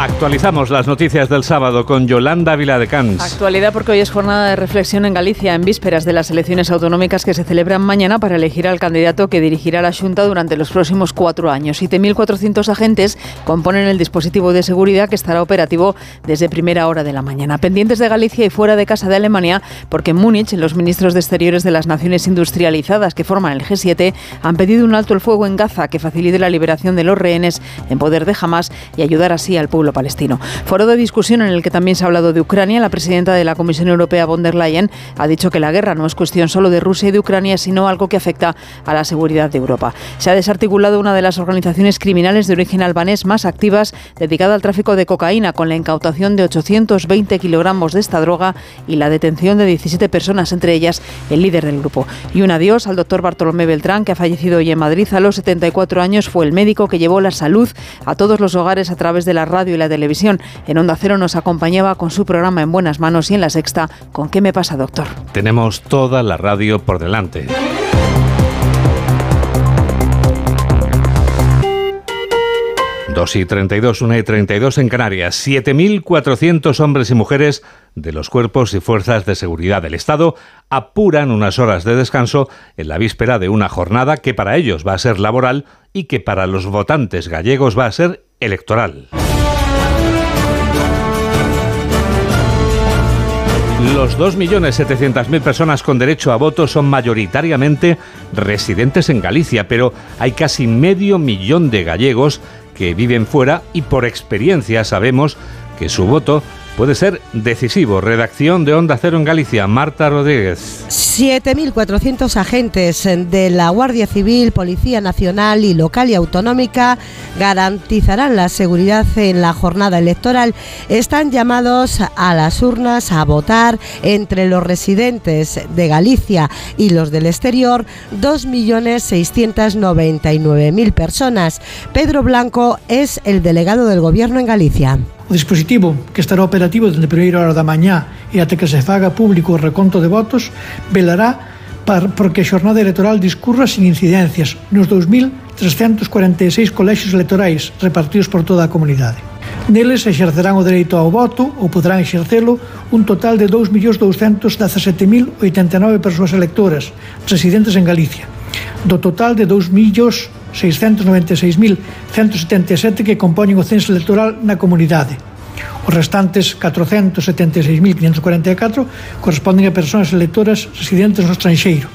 Actualizamos las noticias del sábado con Yolanda Viladecans. Actualidad porque hoy es jornada de reflexión en Galicia en vísperas de las elecciones autonómicas que se celebran mañana para elegir al candidato que dirigirá la Junta durante los próximos cuatro años. 7.400 agentes componen el dispositivo de seguridad que estará operativo desde primera hora de la mañana. Pendientes de Galicia y fuera de casa de Alemania porque en Múnich los ministros de Exteriores de las naciones industrializadas que forman el G7 han pedido un alto el fuego en Gaza que facilite la liberación de los rehenes en poder de Hamas y ayudar así al pueblo palestino. Foro de discusión en el que también se ha hablado de Ucrania. La presidenta de la Comisión Europea, von der Leyen, ha dicho que la guerra no es cuestión solo de Rusia y de Ucrania, sino algo que afecta a la seguridad de Europa. Se ha desarticulado una de las organizaciones criminales de origen albanés más activas dedicada al tráfico de cocaína, con la incautación de 820 kilogramos de esta droga y la detención de 17 personas, entre ellas el líder del grupo. Y un adiós al doctor Bartolomé Beltrán, que ha fallecido hoy en Madrid a los 74 años. Fue el médico que llevó la salud a todos los hogares a través de la radio y la televisión. En Onda Cero nos acompañaba con su programa En Buenas Manos y en La Sexta con ¿Qué me pasa, doctor? Tenemos toda la radio por delante. Dos y 32, 1 y 32 en Canarias. 7.400 hombres y mujeres de los cuerpos y fuerzas de seguridad del Estado apuran unas horas de descanso en la víspera de una jornada que para ellos va a ser laboral y que para los votantes gallegos va a ser electoral. Los 2.700.000 personas con derecho a voto son mayoritariamente residentes en Galicia, pero hay casi medio millón de gallegos que viven fuera y por experiencia sabemos que su voto puede ser decisivo. Redacción de Onda Cero en Galicia, Marta Rodríguez. 7.400 agentes de la Guardia Civil, Policía Nacional y local y autonómica garantizarán la seguridad en la jornada electoral. Están llamados a las urnas a votar entre los residentes de Galicia y los del exterior 2.699.000 personas. Pedro Blanco es el delegado del Gobierno en Galicia. O dispositivo, que estará operativo dende a primeira hora da mañá e até que se faga público o reconto de votos, velará par, porque a xornada electoral discurra sin incidencias nos 2.346 colexios electorais repartidos por toda a comunidade. Neles exercerán o dereito ao voto ou poderán exercelo un total de 2.217.089 persoas electoras residentes en Galicia. Do total de 2.000 2.696.177 que compoñen o censo electoral na comunidade. Os restantes 476.544 corresponden a persoas electoras residentes no estranxeiro.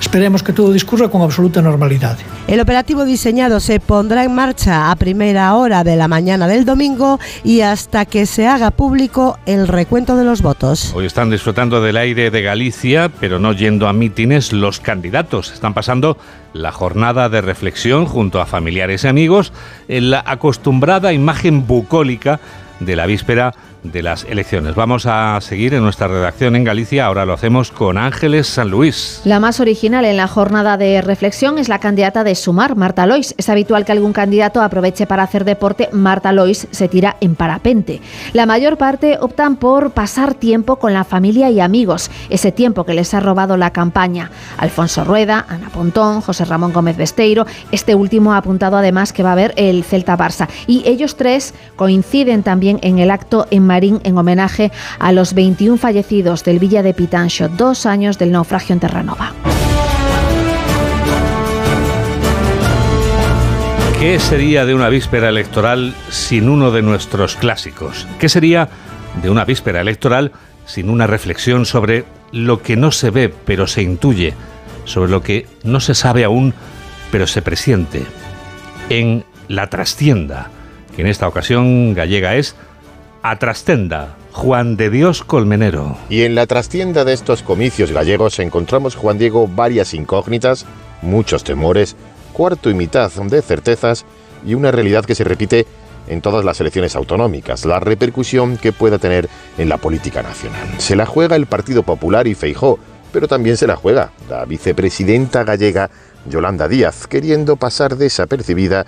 Esperemos que todo discurra con absoluta normalidade. El operativo diseñado se pondrá en marcha a primera hora de la mañana del domingo y hasta que se haga público el recuento de los votos. Hoy están disfrutando del aire de Galicia, pero no yendo a mítines los candidatos. Están pasando la jornada de reflexión junto a familiares y amigos en la acostumbrada imagen bucólica de la víspera de las elecciones. Vamos a seguir en nuestra redacción en Galicia. Ahora lo hacemos con Ángeles San Luis. La más original en la jornada de reflexión es la candidata de Sumar, Marta Lois. Es habitual que algún candidato aproveche para hacer deporte. Marta Lois se tira en parapente. La mayor parte optan por pasar tiempo con la familia y amigos, ese tiempo que les ha robado la campaña. Alfonso Rueda, Ana Pontón, José Ramón Gómez Besteiro. Este último ha apuntado además que va a haber el Celta Barça. Y ellos tres coinciden también en el acto en En homenaje a los 21 fallecidos del Villa de Pitancho, dos años del naufragio en Terranova. ¿Qué sería de una víspera electoral sin uno de nuestros clásicos? ¿Qué sería de una víspera electoral sin una reflexión sobre lo que no se ve pero se intuye, sobre lo que no se sabe aún pero se presiente? en la trastienda, que en esta ocasión gallega es Atrastenda, Juan de Dios Colmenero. Y en la trastienda de estos comicios gallegos encontramos, Juan Diego, varias incógnitas, muchos temores, cuarto y mitad de certezas y una realidad que se repite en todas las elecciones autonómicas, la repercusión que pueda tener en la política nacional. Se la juega el Partido Popular y Feijó, pero también se la juega la vicepresidenta gallega Yolanda Díaz, queriendo pasar desapercibida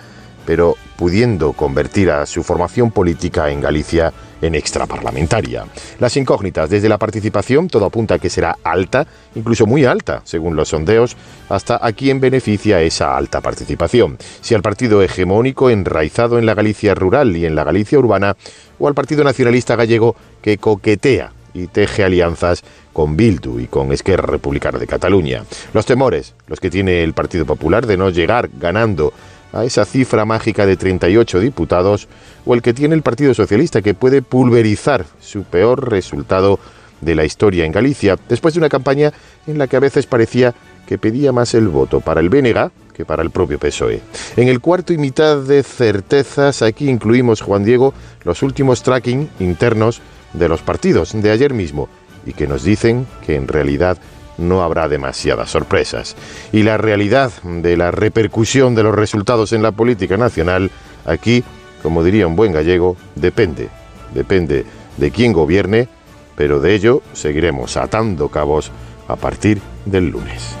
pero pudiendo convertir a su formación política en Galicia en extraparlamentaria. Las incógnitas desde la participación todo apunta a que será alta, incluso muy alta, según los sondeos, hasta a quién beneficia esa alta participación. Si al partido hegemónico enraizado en la Galicia rural y en la Galicia urbana, o al Partido Nacionalista Gallego que coquetea y teje alianzas con Bildu y con Esquerra Republicana de Cataluña. Los temores, los que tiene el Partido Popular de no llegar ganando a esa cifra mágica de 38 diputados, o el que tiene el Partido Socialista, que puede pulverizar su peor resultado de la historia en Galicia, después de una campaña en la que a veces parecía que pedía más el voto para el Bénega que para el propio PSOE. En el cuarto y mitad de certezas, aquí incluimos, Juan Diego, los últimos tracking internos de los partidos de ayer mismo, y que nos dicen que en realidad no habrá demasiadas sorpresas. Y la realidad de la repercusión de los resultados en la política nacional, aquí, como diría un buen gallego, depende. Depende de quién gobierne, pero de ello seguiremos atando cabos a partir del lunes.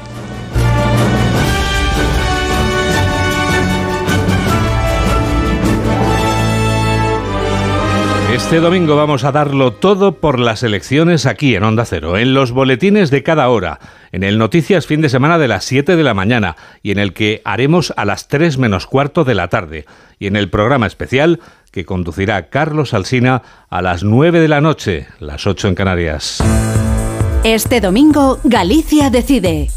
Este domingo vamos a darlo todo por las elecciones aquí en Onda Cero, en los boletines de cada hora, en el Noticias fin de semana de las 7 de la mañana y en el que haremos a las 3 menos cuarto de la tarde y en el programa especial que conducirá Carlos Alsina a las 9 de la noche, las 8 en Canarias. Este domingo Galicia decide.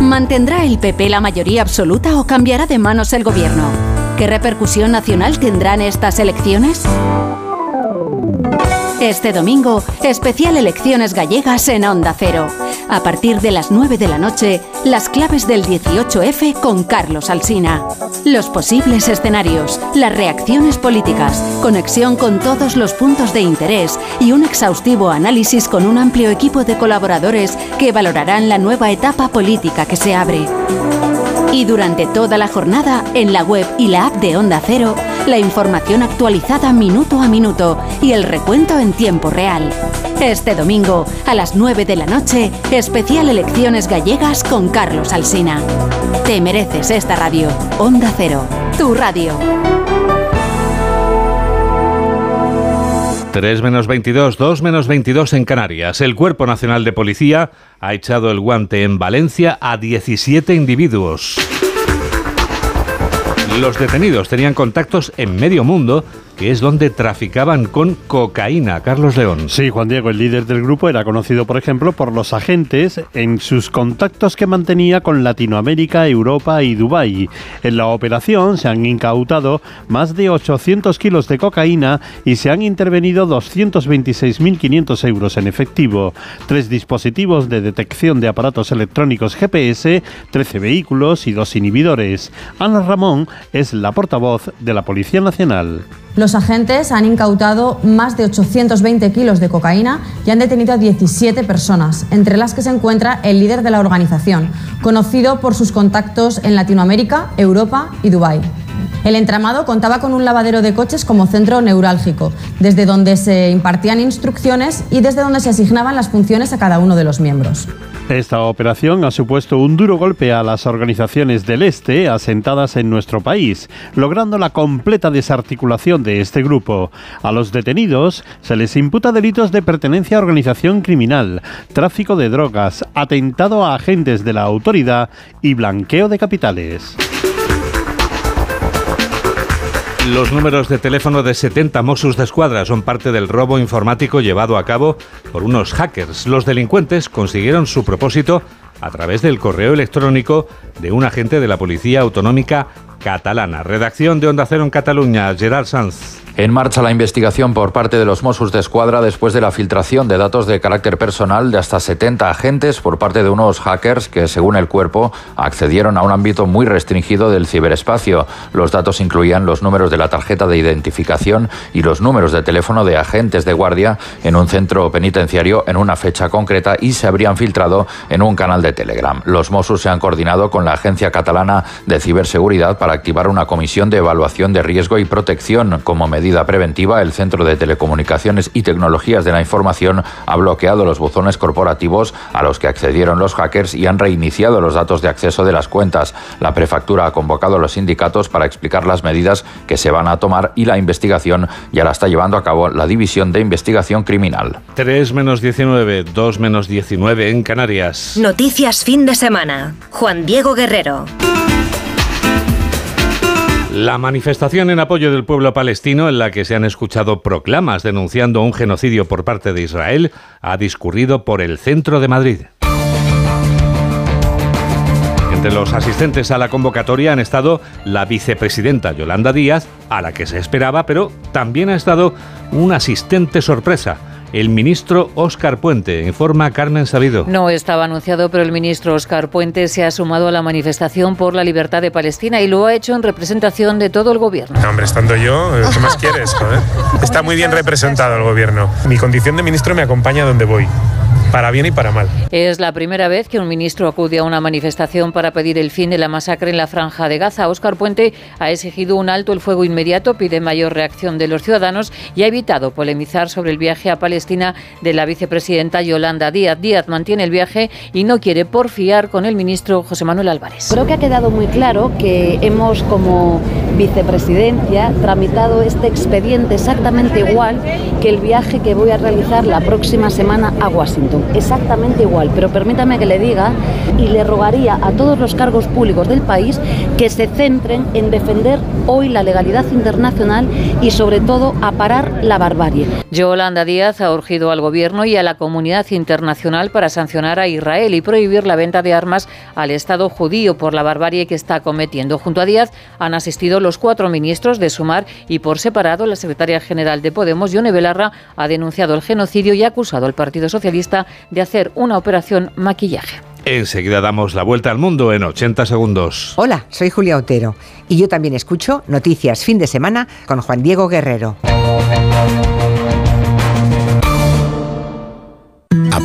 ¿Mantendrá el PP la mayoría absoluta o cambiará de manos el gobierno? ¿Qué repercusión nacional tendrán estas elecciones? Este domingo, especial elecciones gallegas en Onda Cero. A partir de las 9 de la noche, las claves del 18F con Carlos Alsina. Los posibles escenarios, las reacciones políticas, conexión con todos los puntos de interés y un exhaustivo análisis con un amplio equipo de colaboradores que valorarán la nueva etapa política que se abre. Y durante toda la jornada, en la web y la app de Onda Cero, la información actualizada minuto a minuto y el recuento en tiempo real. Este domingo, a las 9 de la noche, especial Elecciones Gallegas con Carlos Alsina. Te mereces esta radio. Onda Cero, tu radio. 3 menos 22, 2 menos 22 en Canarias. El Cuerpo Nacional de Policía ha echado el guante en Valencia a 17 individuos. Los detenidos tenían contactos en medio mundo que es donde traficaban con cocaína. Carlos León. Sí, Juan Diego, el líder del grupo, era conocido, por ejemplo, por los agentes en sus contactos que mantenía con Latinoamérica, Europa y Dubái. En la operación se han incautado más de 800 kilos de cocaína y se han intervenido 226.500 euros en efectivo, tres dispositivos de detección de aparatos electrónicos GPS, 13 vehículos y dos inhibidores. Ana Ramón es la portavoz de la Policía Nacional. Los agentes han incautado más de 820 kilos de cocaína y han detenido a 17 personas, entre las que se encuentra el líder de la organización, conocido por sus contactos en Latinoamérica, Europa y Dubái. El entramado contaba con un lavadero de coches como centro neurálgico, desde donde se impartían instrucciones y desde donde se asignaban las funciones a cada uno de los miembros. Esta operación ha supuesto un duro golpe a las organizaciones del Este asentadas en nuestro país, logrando la completa desarticulación de este grupo. A los detenidos se les imputa delitos de pertenencia a organización criminal, tráfico de drogas, atentado a agentes de la autoridad y blanqueo de capitales. Los números de teléfono de 70 Mossos de Escuadra son parte del robo informático llevado a cabo por unos hackers. Los delincuentes consiguieron su propósito a través del correo electrónico de un agente de la Policía Autonómica catalana. Redacción de Onda Cero en Cataluña, Gerard Sanz. En marcha la investigación por parte de los Mossos de Escuadra después de la filtración de datos de carácter personal de hasta 70 agentes por parte de unos hackers que, según el cuerpo, accedieron a un ámbito muy restringido del ciberespacio. Los datos incluían los números de la tarjeta de identificación y los números de teléfono de agentes de guardia en un centro penitenciario en una fecha concreta y se habrían filtrado en un canal de Telegram. Los Mossos se han coordinado con la Agencia Catalana de Ciberseguridad para activar una comisión de evaluación de riesgo y protección como medida preventiva, el Centro de Telecomunicaciones y Tecnologías de la Información ha bloqueado los buzones corporativos a los que accedieron los hackers y han reiniciado los datos de acceso de las cuentas. La prefectura ha convocado a los sindicatos para explicar las medidas que se van a tomar y la investigación ya la está llevando a cabo la División de Investigación Criminal. 3 menos 19, 2 menos 19 en Canarias. Noticias fin de semana. Juan Diego Guerrero. La manifestación en apoyo del pueblo palestino, en la que se han escuchado proclamas denunciando un genocidio por parte de Israel, ha discurrido por el centro de Madrid. Entre los asistentes a la convocatoria han estado la vicepresidenta Yolanda Díaz, a la que se esperaba, pero también ha estado un asistente sorpresa el ministro Óscar Puente, informa Carmen Sabido. No estaba anunciado, pero el ministro Óscar Puente se ha sumado a la manifestación por la libertad de Palestina y lo ha hecho en representación de todo el gobierno. hombre, estando yo, ¿qué más quieres? Está muy bien representado el gobierno. Mi condición de ministro me acompaña donde voy para bien y para mal. Es la primera vez que un ministro acude a una manifestación para pedir el fin de la masacre en la franja de Gaza. Óscar Puente ha exigido un alto el fuego inmediato, pide mayor reacción de los ciudadanos y ha evitado polemizar sobre el viaje a Palestina de la vicepresidenta Yolanda Díaz. Díaz mantiene el viaje y no quiere porfiar con el ministro José Manuel Álvarez. Creo que ha quedado muy claro que hemos como vicepresidencia tramitado este expediente exactamente igual que el viaje que voy a realizar la próxima semana a Washington exactamente igual, pero permítame que le diga y le rogaría a todos los cargos públicos del país que se centren en defender hoy la legalidad internacional y sobre todo a parar la barbarie. Yolanda Díaz ha urgido al gobierno y a la comunidad internacional para sancionar a Israel y prohibir la venta de armas al Estado judío por la barbarie que está cometiendo. Junto a Díaz han asistido los cuatro ministros de Sumar y por separado la secretaria general de Podemos, Yone Belarra, ha denunciado el genocidio y ha acusado al Partido Socialista de hacer una operación maquillaje. Enseguida damos la vuelta al mundo en 80 segundos. Hola, soy Julia Otero y yo también escucho Noticias Fin de Semana con Juan Diego Guerrero.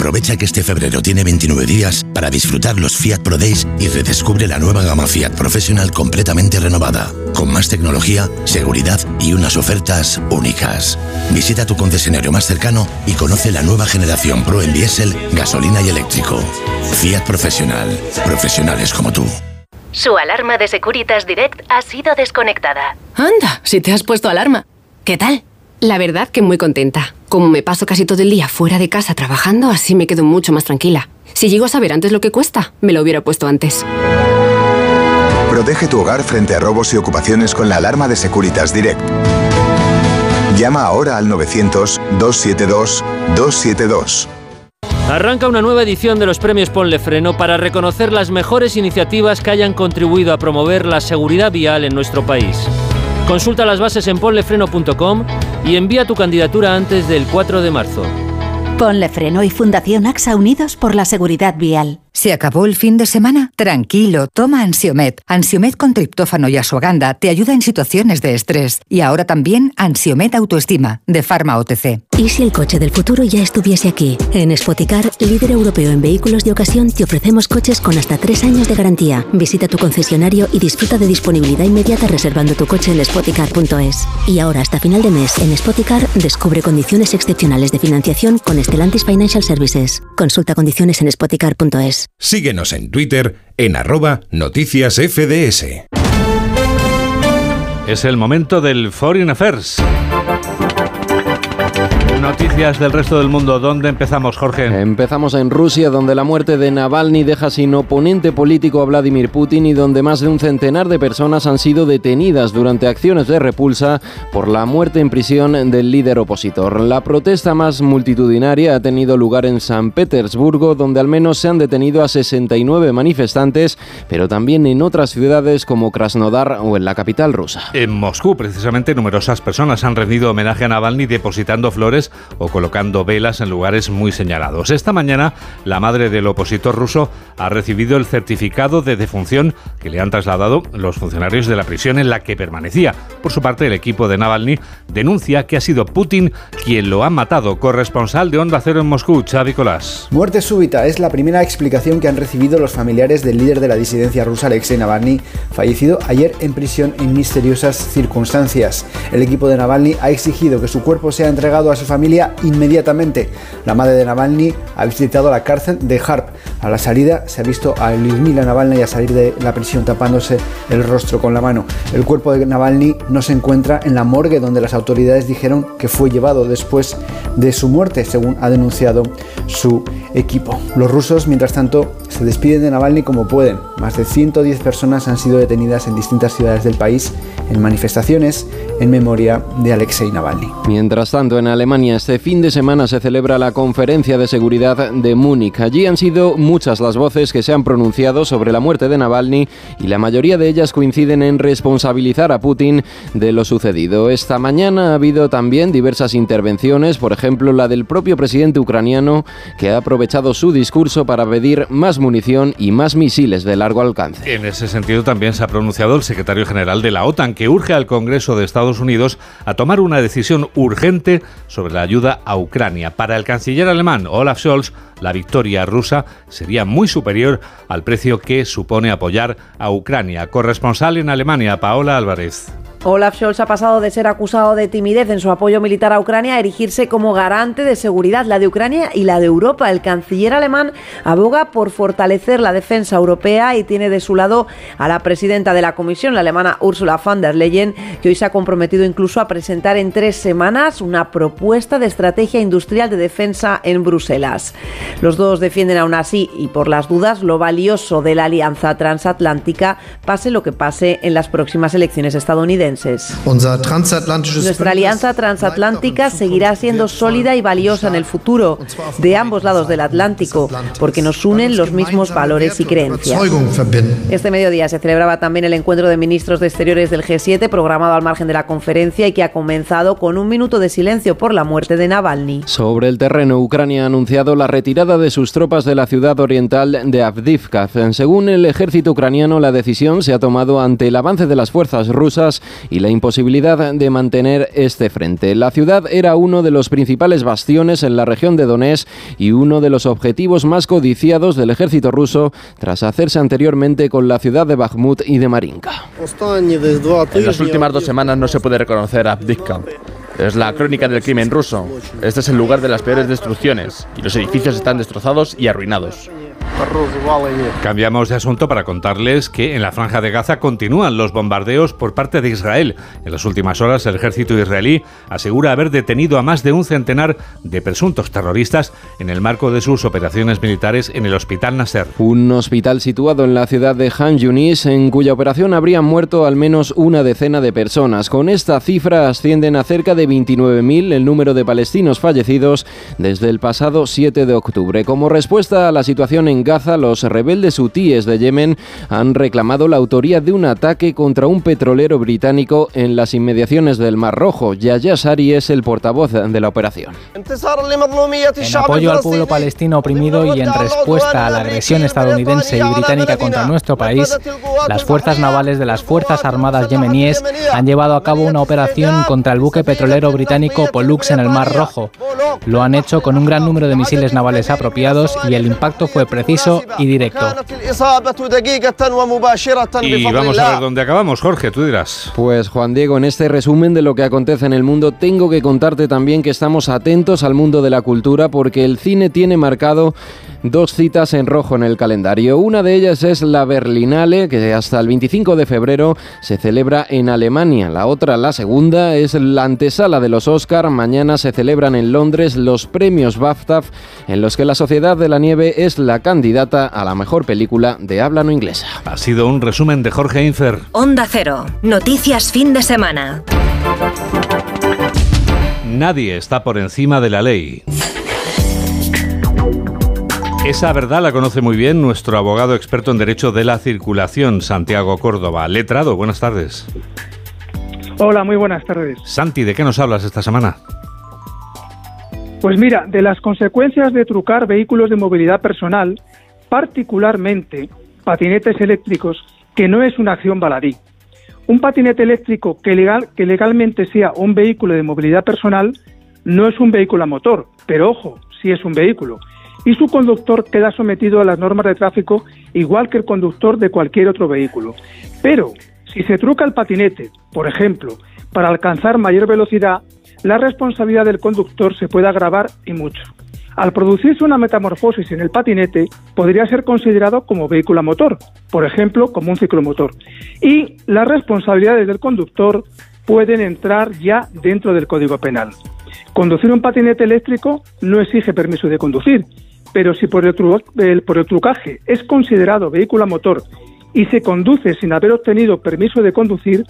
Aprovecha que este febrero tiene 29 días para disfrutar los Fiat Pro Days y redescubre la nueva gama Fiat Professional completamente renovada, con más tecnología, seguridad y unas ofertas únicas. Visita tu concesionario más cercano y conoce la nueva generación Pro en diésel, gasolina y eléctrico. Fiat Professional. Profesionales como tú. Su alarma de Securitas Direct ha sido desconectada. Anda, si te has puesto alarma. ¿Qué tal? La verdad que muy contenta. Como me paso casi todo el día fuera de casa trabajando, así me quedo mucho más tranquila. Si llego a saber antes lo que cuesta, me lo hubiera puesto antes. Protege tu hogar frente a robos y ocupaciones con la alarma de Securitas Direct. Llama ahora al 900-272-272. Arranca una nueva edición de los premios Ponle Freno para reconocer las mejores iniciativas que hayan contribuido a promover la seguridad vial en nuestro país. Consulta las bases en ponlefreno.com y envía tu candidatura antes del 4 de marzo. Ponle Freno y Fundación AXA Unidos por la Seguridad Vial. ¿Se acabó el fin de semana? Tranquilo, toma Ansiomet. Ansiomet con triptófano y asuaganda te ayuda en situaciones de estrés. Y ahora también Ansiomet Autoestima, de Pharma OTC. ¿Y si el coche del futuro ya estuviese aquí? En Spoticar, líder europeo en vehículos de ocasión, te ofrecemos coches con hasta tres años de garantía. Visita tu concesionario y disfruta de disponibilidad inmediata reservando tu coche en spoticar.es. Y ahora, hasta final de mes, en Spoticar, descubre condiciones excepcionales de financiación con Stellantis Financial Services. Consulta condiciones en spoticar.es. Síguenos en Twitter en arroba noticias FDS. Es el momento del Foreign Affairs. Noticias del resto del mundo. ¿Dónde empezamos, Jorge? Empezamos en Rusia, donde la muerte de Navalny deja sin oponente político a Vladimir Putin y donde más de un centenar de personas han sido detenidas durante acciones de repulsa por la muerte en prisión del líder opositor. La protesta más multitudinaria ha tenido lugar en San Petersburgo, donde al menos se han detenido a 69 manifestantes, pero también en otras ciudades como Krasnodar o en la capital rusa. En Moscú, precisamente, numerosas personas han rendido homenaje a Navalny depositando flores o colocando velas en lugares muy señalados. Esta mañana, la madre del opositor ruso ha recibido el certificado de defunción que le han trasladado los funcionarios de la prisión en la que permanecía. Por su parte, el equipo de Navalny denuncia que ha sido Putin quien lo ha matado. Corresponsal de Onda Cero en Moscú, Xavi Colás. Muerte súbita es la primera explicación que han recibido los familiares del líder de la disidencia rusa, Alexei Navalny, fallecido ayer en prisión en misteriosas circunstancias. El equipo de Navalny ha exigido que su cuerpo sea entregado a su familia inmediatamente. La madre de Navalny ha visitado la cárcel de Harp. A la salida se ha visto a Lyudmila Navalny a salir de la prisión tapándose el rostro con la mano. El cuerpo de Navalny no se encuentra en la morgue donde las autoridades dijeron que fue llevado después de su muerte, según ha denunciado su equipo. Los rusos, mientras tanto, se despiden de Navalny como pueden. Más de 110 personas han sido detenidas en distintas ciudades del país en manifestaciones en memoria de Alexei Navalny. Mientras tanto, en Alemania este fin de semana se celebra la Conferencia de Seguridad de Múnich. Allí han sido muchas las voces que se han pronunciado sobre la muerte de Navalny y la mayoría de ellas coinciden en responsabilizar a Putin de lo sucedido. Esta mañana ha habido también diversas intervenciones, por ejemplo la del propio presidente ucraniano que ha aprovechado su discurso para pedir más munición y más misiles de largo alcance. En ese sentido también se ha pronunciado el secretario general de la OTAN que urge al Congreso de Estados Unidos a tomar una decisión urgente sobre la ayuda a Ucrania. Para el canciller alemán Olaf Scholz, la victoria rusa sería muy superior al precio que supone apoyar a Ucrania. Corresponsal en Alemania, Paola Álvarez. Olaf Scholz ha pasado de ser acusado de timidez en su apoyo militar a Ucrania a erigirse como garante de seguridad, la de Ucrania y la de Europa. El canciller alemán aboga por fortalecer la defensa europea y tiene de su lado a la presidenta de la Comisión, la alemana Ursula von der Leyen, que hoy se ha comprometido incluso a presentar en tres semanas una propuesta de estrategia industrial de defensa en Bruselas. Los dos defienden aún así y por las dudas lo valioso de la alianza transatlántica, pase lo que pase en las próximas elecciones estadounidenses. Nuestra alianza transatlántica seguirá siendo sólida y valiosa en el futuro, de ambos lados del Atlántico, porque nos unen los mismos valores y creencias. Este mediodía se celebraba también el encuentro de ministros de Exteriores del G7, programado al margen de la conferencia y que ha comenzado con un minuto de silencio por la muerte de Navalny. Sobre el terreno, Ucrania ha anunciado la retirada de sus tropas de la ciudad oriental de Avdivka. Según el ejército ucraniano, la decisión se ha tomado ante el avance de las fuerzas rusas y la imposibilidad de mantener este frente. La ciudad era uno de los principales bastiones en la región de Donetsk y uno de los objetivos más codiciados del ejército ruso tras hacerse anteriormente con la ciudad de Bakhmut y de Marinka. En las últimas dos semanas no se puede reconocer a. Es la crónica del crimen ruso. Este es el lugar de las peores destrucciones y los edificios están destrozados y arruinados. Cambiamos de asunto para contarles que en la franja de Gaza continúan los bombardeos por parte de Israel. En las últimas horas el ejército israelí asegura haber detenido a más de un centenar de presuntos terroristas en el marco de sus operaciones militares en el hospital Nasser. Un hospital situado en la ciudad de Han Yunis en cuya operación habrían muerto al menos una decena de personas. Con esta cifra ascienden a cerca de 29.000 el número de palestinos fallecidos desde el pasado 7 de octubre. Como respuesta a la situación en Gaza, los rebeldes hutíes de Yemen han reclamado la autoría de un ataque contra un petrolero británico en las inmediaciones del Mar Rojo. Yahya Sari es el portavoz de la operación. En apoyo al pueblo palestino oprimido y en respuesta a la agresión estadounidense y británica contra nuestro país, las fuerzas navales de las Fuerzas Armadas yemeníes han llevado a cabo una operación contra el buque petrolero británico Pollux en el Mar Rojo. Lo han hecho con un gran número de misiles navales apropiados y el impacto fue preciso y directo. Y vamos a ver dónde acabamos, Jorge, tú dirás. Pues Juan Diego, en este resumen de lo que acontece en el mundo, tengo que contarte también que estamos atentos al mundo de la cultura porque el cine tiene marcado dos citas en rojo en el calendario. Una de ellas es la Berlinale, que hasta el 25 de febrero se celebra en Alemania. La otra, la segunda, es la antesala de los Oscar. Mañana se celebran en Londres los premios BAFTA, en los que La Sociedad de la Nieve es la candidata a la mejor película de habla no inglesa. Ha sido un resumen de Jorge Infer. Onda Cero. Noticias fin de semana. Nadie está por encima de la ley. Esa verdad la conoce muy bien nuestro abogado experto en Derecho de la Circulación, Santiago Córdoba. Letrado, buenas tardes. Hola, muy buenas tardes. Santi, ¿de qué nos hablas esta semana? Pues mira, de las consecuencias de trucar vehículos de movilidad personal, particularmente patinetes eléctricos, que no es una acción baladí. Un patinete eléctrico que, legal, que legalmente sea un vehículo de movilidad personal no es un vehículo a motor, pero ojo, sí es un vehículo. Y su conductor queda sometido a las normas de tráfico igual que el conductor de cualquier otro vehículo. Pero si se truca el patinete, por ejemplo, para alcanzar mayor velocidad, la responsabilidad del conductor se puede agravar y mucho. Al producirse una metamorfosis en el patinete, podría ser considerado como vehículo a motor, por ejemplo, como un ciclomotor. Y las responsabilidades del conductor pueden entrar ya dentro del Código Penal. Conducir un patinete eléctrico no exige permiso de conducir, pero si por el, trucaje es considerado vehículo a motor y se conduce sin haber obtenido permiso de conducir,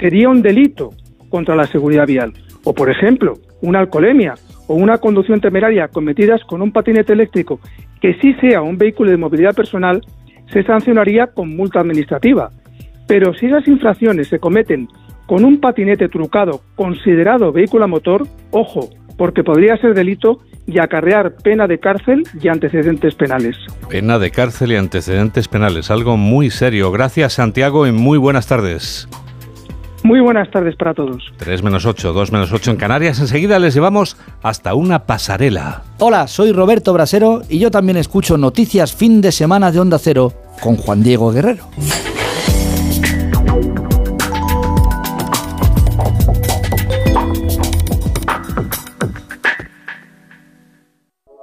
sería un delito contra la seguridad vial. O, por ejemplo, una alcoholemia o una conducción temeraria cometidas con un patinete eléctrico que sí sea un vehículo de movilidad personal, se sancionaría con multa administrativa. Pero si esas infracciones se cometen con un patinete trucado considerado vehículo a motor, ojo, porque podría ser delito y acarrear pena de cárcel y antecedentes penales. Pena de cárcel y antecedentes penales, algo muy serio. Gracias Santiago y muy buenas tardes. Muy buenas tardes para todos. 3 menos 8, 2 menos 8 en Canarias. Enseguida les llevamos hasta una pasarela. Hola, soy Roberto Brasero y yo también escucho noticias fin de semana de Onda Cero con Juan Diego Guerrero.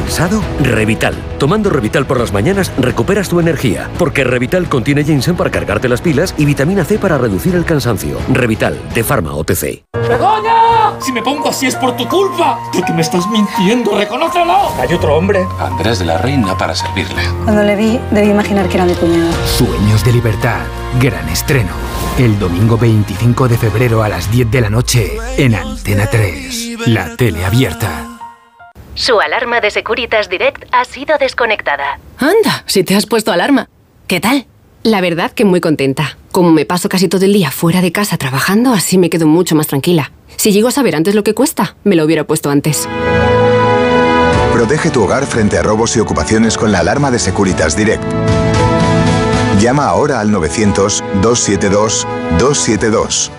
¿Cansado? Revital. Tomando Revital por las mañanas recuperas tu energía, porque Revital contiene ginseng para cargarte las pilas y vitamina C para reducir el cansancio. Revital, de Pharma OTC. ¡Begoña! Si me pongo así es por tu culpa, porque me estás mintiendo, reconócelo. Hay otro hombre. Andrés de la Reina para servirle. Cuando le vi, debí imaginar que era mi cuñado. Sueños de libertad. Gran estreno. El domingo 25 de febrero a las 10 de la noche en Antena 3. La tele abierta. Su alarma de Securitas Direct ha sido desconectada. Anda, si te has puesto alarma. ¿Qué tal? La verdad que muy contenta. Como me paso casi todo el día fuera de casa trabajando, así me quedo mucho más tranquila. Si llego a saber antes lo que cuesta, me lo hubiera puesto antes. Protege tu hogar frente a robos y ocupaciones con la alarma de Securitas Direct. Llama ahora al 900-272-272.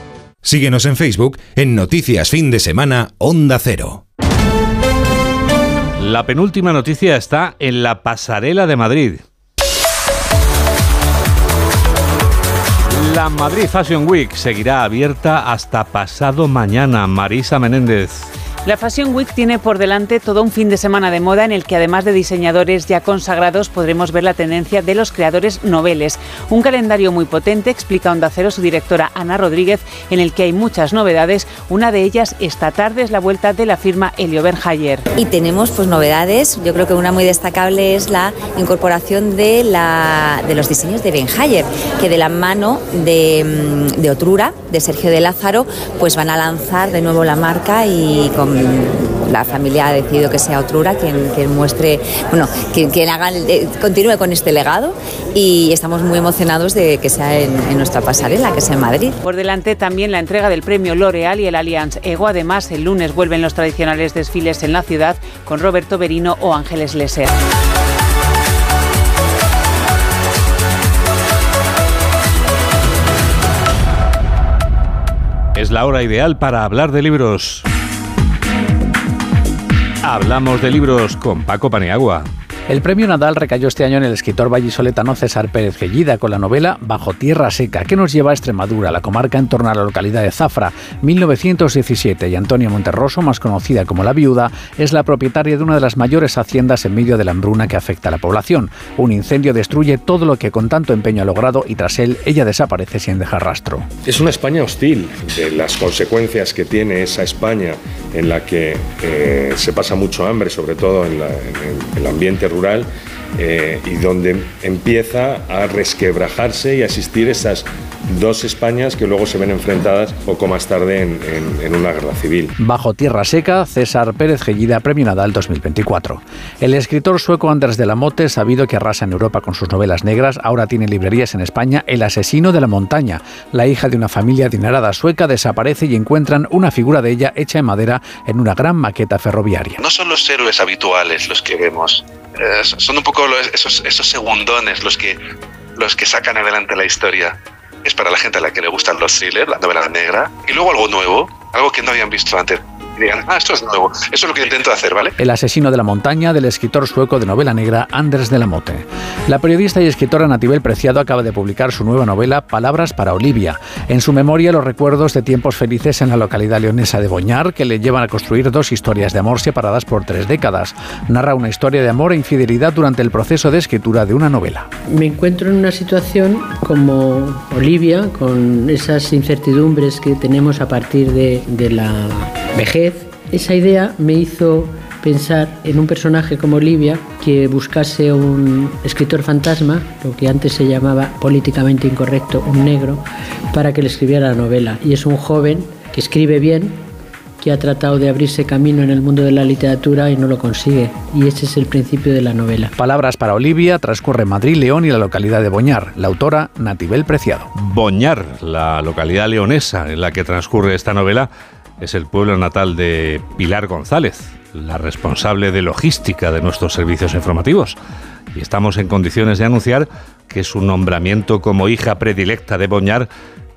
Síguenos en Facebook en Noticias Fin de Semana Onda Cero. La penúltima noticia está en la pasarela de Madrid. La Madrid Fashion Week seguirá abierta hasta pasado mañana. Marisa Menéndez. La Fashion Week tiene por delante todo un fin de semana de moda en el que además de diseñadores ya consagrados podremos ver la tendencia de los creadores noveles. Un calendario muy potente, explica Onda Cero su directora Ana Rodríguez, en el que hay muchas novedades. Una de ellas esta tarde es la vuelta de la firma Helio Bernhayer. Y tenemos pues novedades, yo creo que una muy destacable es la incorporación de, los diseños de Bernhayer, que de la mano de, mm, de Otrura, de Sergio de Lázaro, pues van a lanzar de nuevo la marca y con la familia ha decidido que sea Otrura quien, quien muestre, bueno, quien, quien haga, eh, continúe con este legado y estamos muy emocionados de que sea en, en, nuestra pasarela, que sea en Madrid. Por delante también la entrega del premio L'Oreal y el Allianz Ego. Además, el lunes vuelven los tradicionales desfiles en la ciudad con Roberto Berino o Ángeles Leser. Es la hora ideal para hablar de libros. Hablamos de libros con Paco Paniagua. El premio Nadal recayó este año en el escritor vallisoletano César Pérez Gellida con la novela Bajo Tierra Seca, que nos lleva a Extremadura, la comarca en torno a la localidad de Zafra, 1917. Y Antonia Monterroso, más conocida como La Viuda, es la propietaria de una de las mayores haciendas en medio de la hambruna que afecta a la población. Un incendio destruye todo lo que con tanto empeño ha logrado y tras él ella desaparece sin dejar rastro. Es una España hostil de las consecuencias que tiene esa España en la que eh, se pasa mucho hambre, sobre todo en, en el ambiente rural eh, y donde empieza a resquebrajarse y a existir esas dos Españas que luego se ven enfrentadas poco más tarde en, una guerra civil. Bajo tierra seca, César Pérez Gellida, Premio Nadal 2024. El escritor sueco Andrés de la Motte, sabido que arrasa en Europa con sus novelas negras, ahora tiene librerías en España. El asesino de la montaña. La hija de una familia adinerada sueca desaparece y encuentran una figura de ella hecha en madera en una gran maqueta ferroviaria. No son los héroes habituales los que vemos son un poco esos, esos segundones los que, los que sacan adelante la historia. Es para la gente a la que le gustan los thrillers, la novela negra, y luego algo nuevo, algo que no habían visto antes digan, ah, esto es nuevo. Eso es lo que intento hacer, ¿vale? El asesino de la montaña del escritor sueco de novela negra Anders de la Motte. La periodista y escritora Natibel Preciado acaba de publicar su nueva novela Palabras para Olivia. En su memoria, los recuerdos de tiempos felices en la localidad leonesa de Boñar, que le llevan a construir dos historias de amor separadas por tres décadas. Narra una historia de amor e infidelidad durante el proceso de escritura de una novela. Me encuentro en una situación como Olivia, con esas incertidumbres que tenemos a partir de, de la vejez esa idea me hizo pensar en un personaje como Olivia que buscase un escritor fantasma, lo que antes se llamaba políticamente incorrecto, un negro, para que le escribiera la novela. Y es un joven que escribe bien, que ha tratado de abrirse camino en el mundo de la literatura y no lo consigue. Y ese es el principio de la novela. Palabras para Olivia transcurre Madrid, León y la localidad de Boñar. La autora, Natibel Preciado. Boñar, la localidad leonesa en la que transcurre esta novela, es el pueblo natal de Pilar González, la responsable de logística de nuestros servicios informativos. Y estamos en condiciones de anunciar que su nombramiento como hija predilecta de Boñar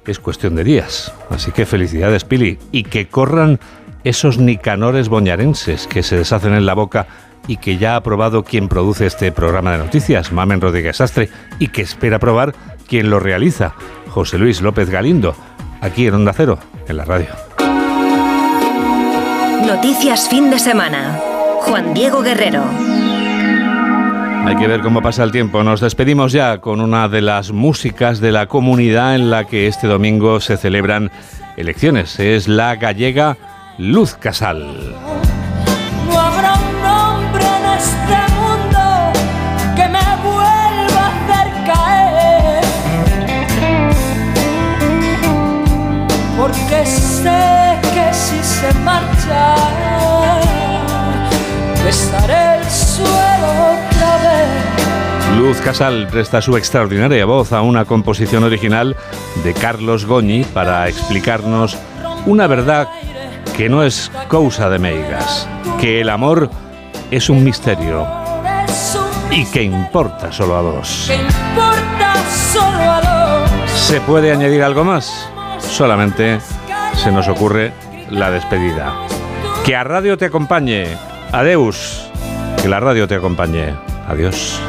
es cuestión de días. Así que felicidades, Pili. Y que corran esos nicanores boñarenses que se deshacen en la boca y que ya ha aprobado quien produce este programa de noticias, Mamen Rodríguez Astre, y que espera probar quien lo realiza, José Luis López Galindo, aquí en Onda Cero, en la radio. Noticias fin de semana. Juan Diego Guerrero. Hay que ver cómo pasa el tiempo. Nos despedimos ya con una de las músicas de la comunidad en la que este domingo se celebran elecciones. Es la gallega Luz Casal. El suelo otra vez. Luz Casal presta su extraordinaria voz a una composición original de Carlos Goñi para explicarnos una verdad que no es causa de meigas, que el amor es un misterio y que importa solo a dos. ¿Se puede añadir algo más? Solamente se nos ocurre la despedida. Que a radio te acompañe. Adeus. Que la radio te acompañe. Adiós.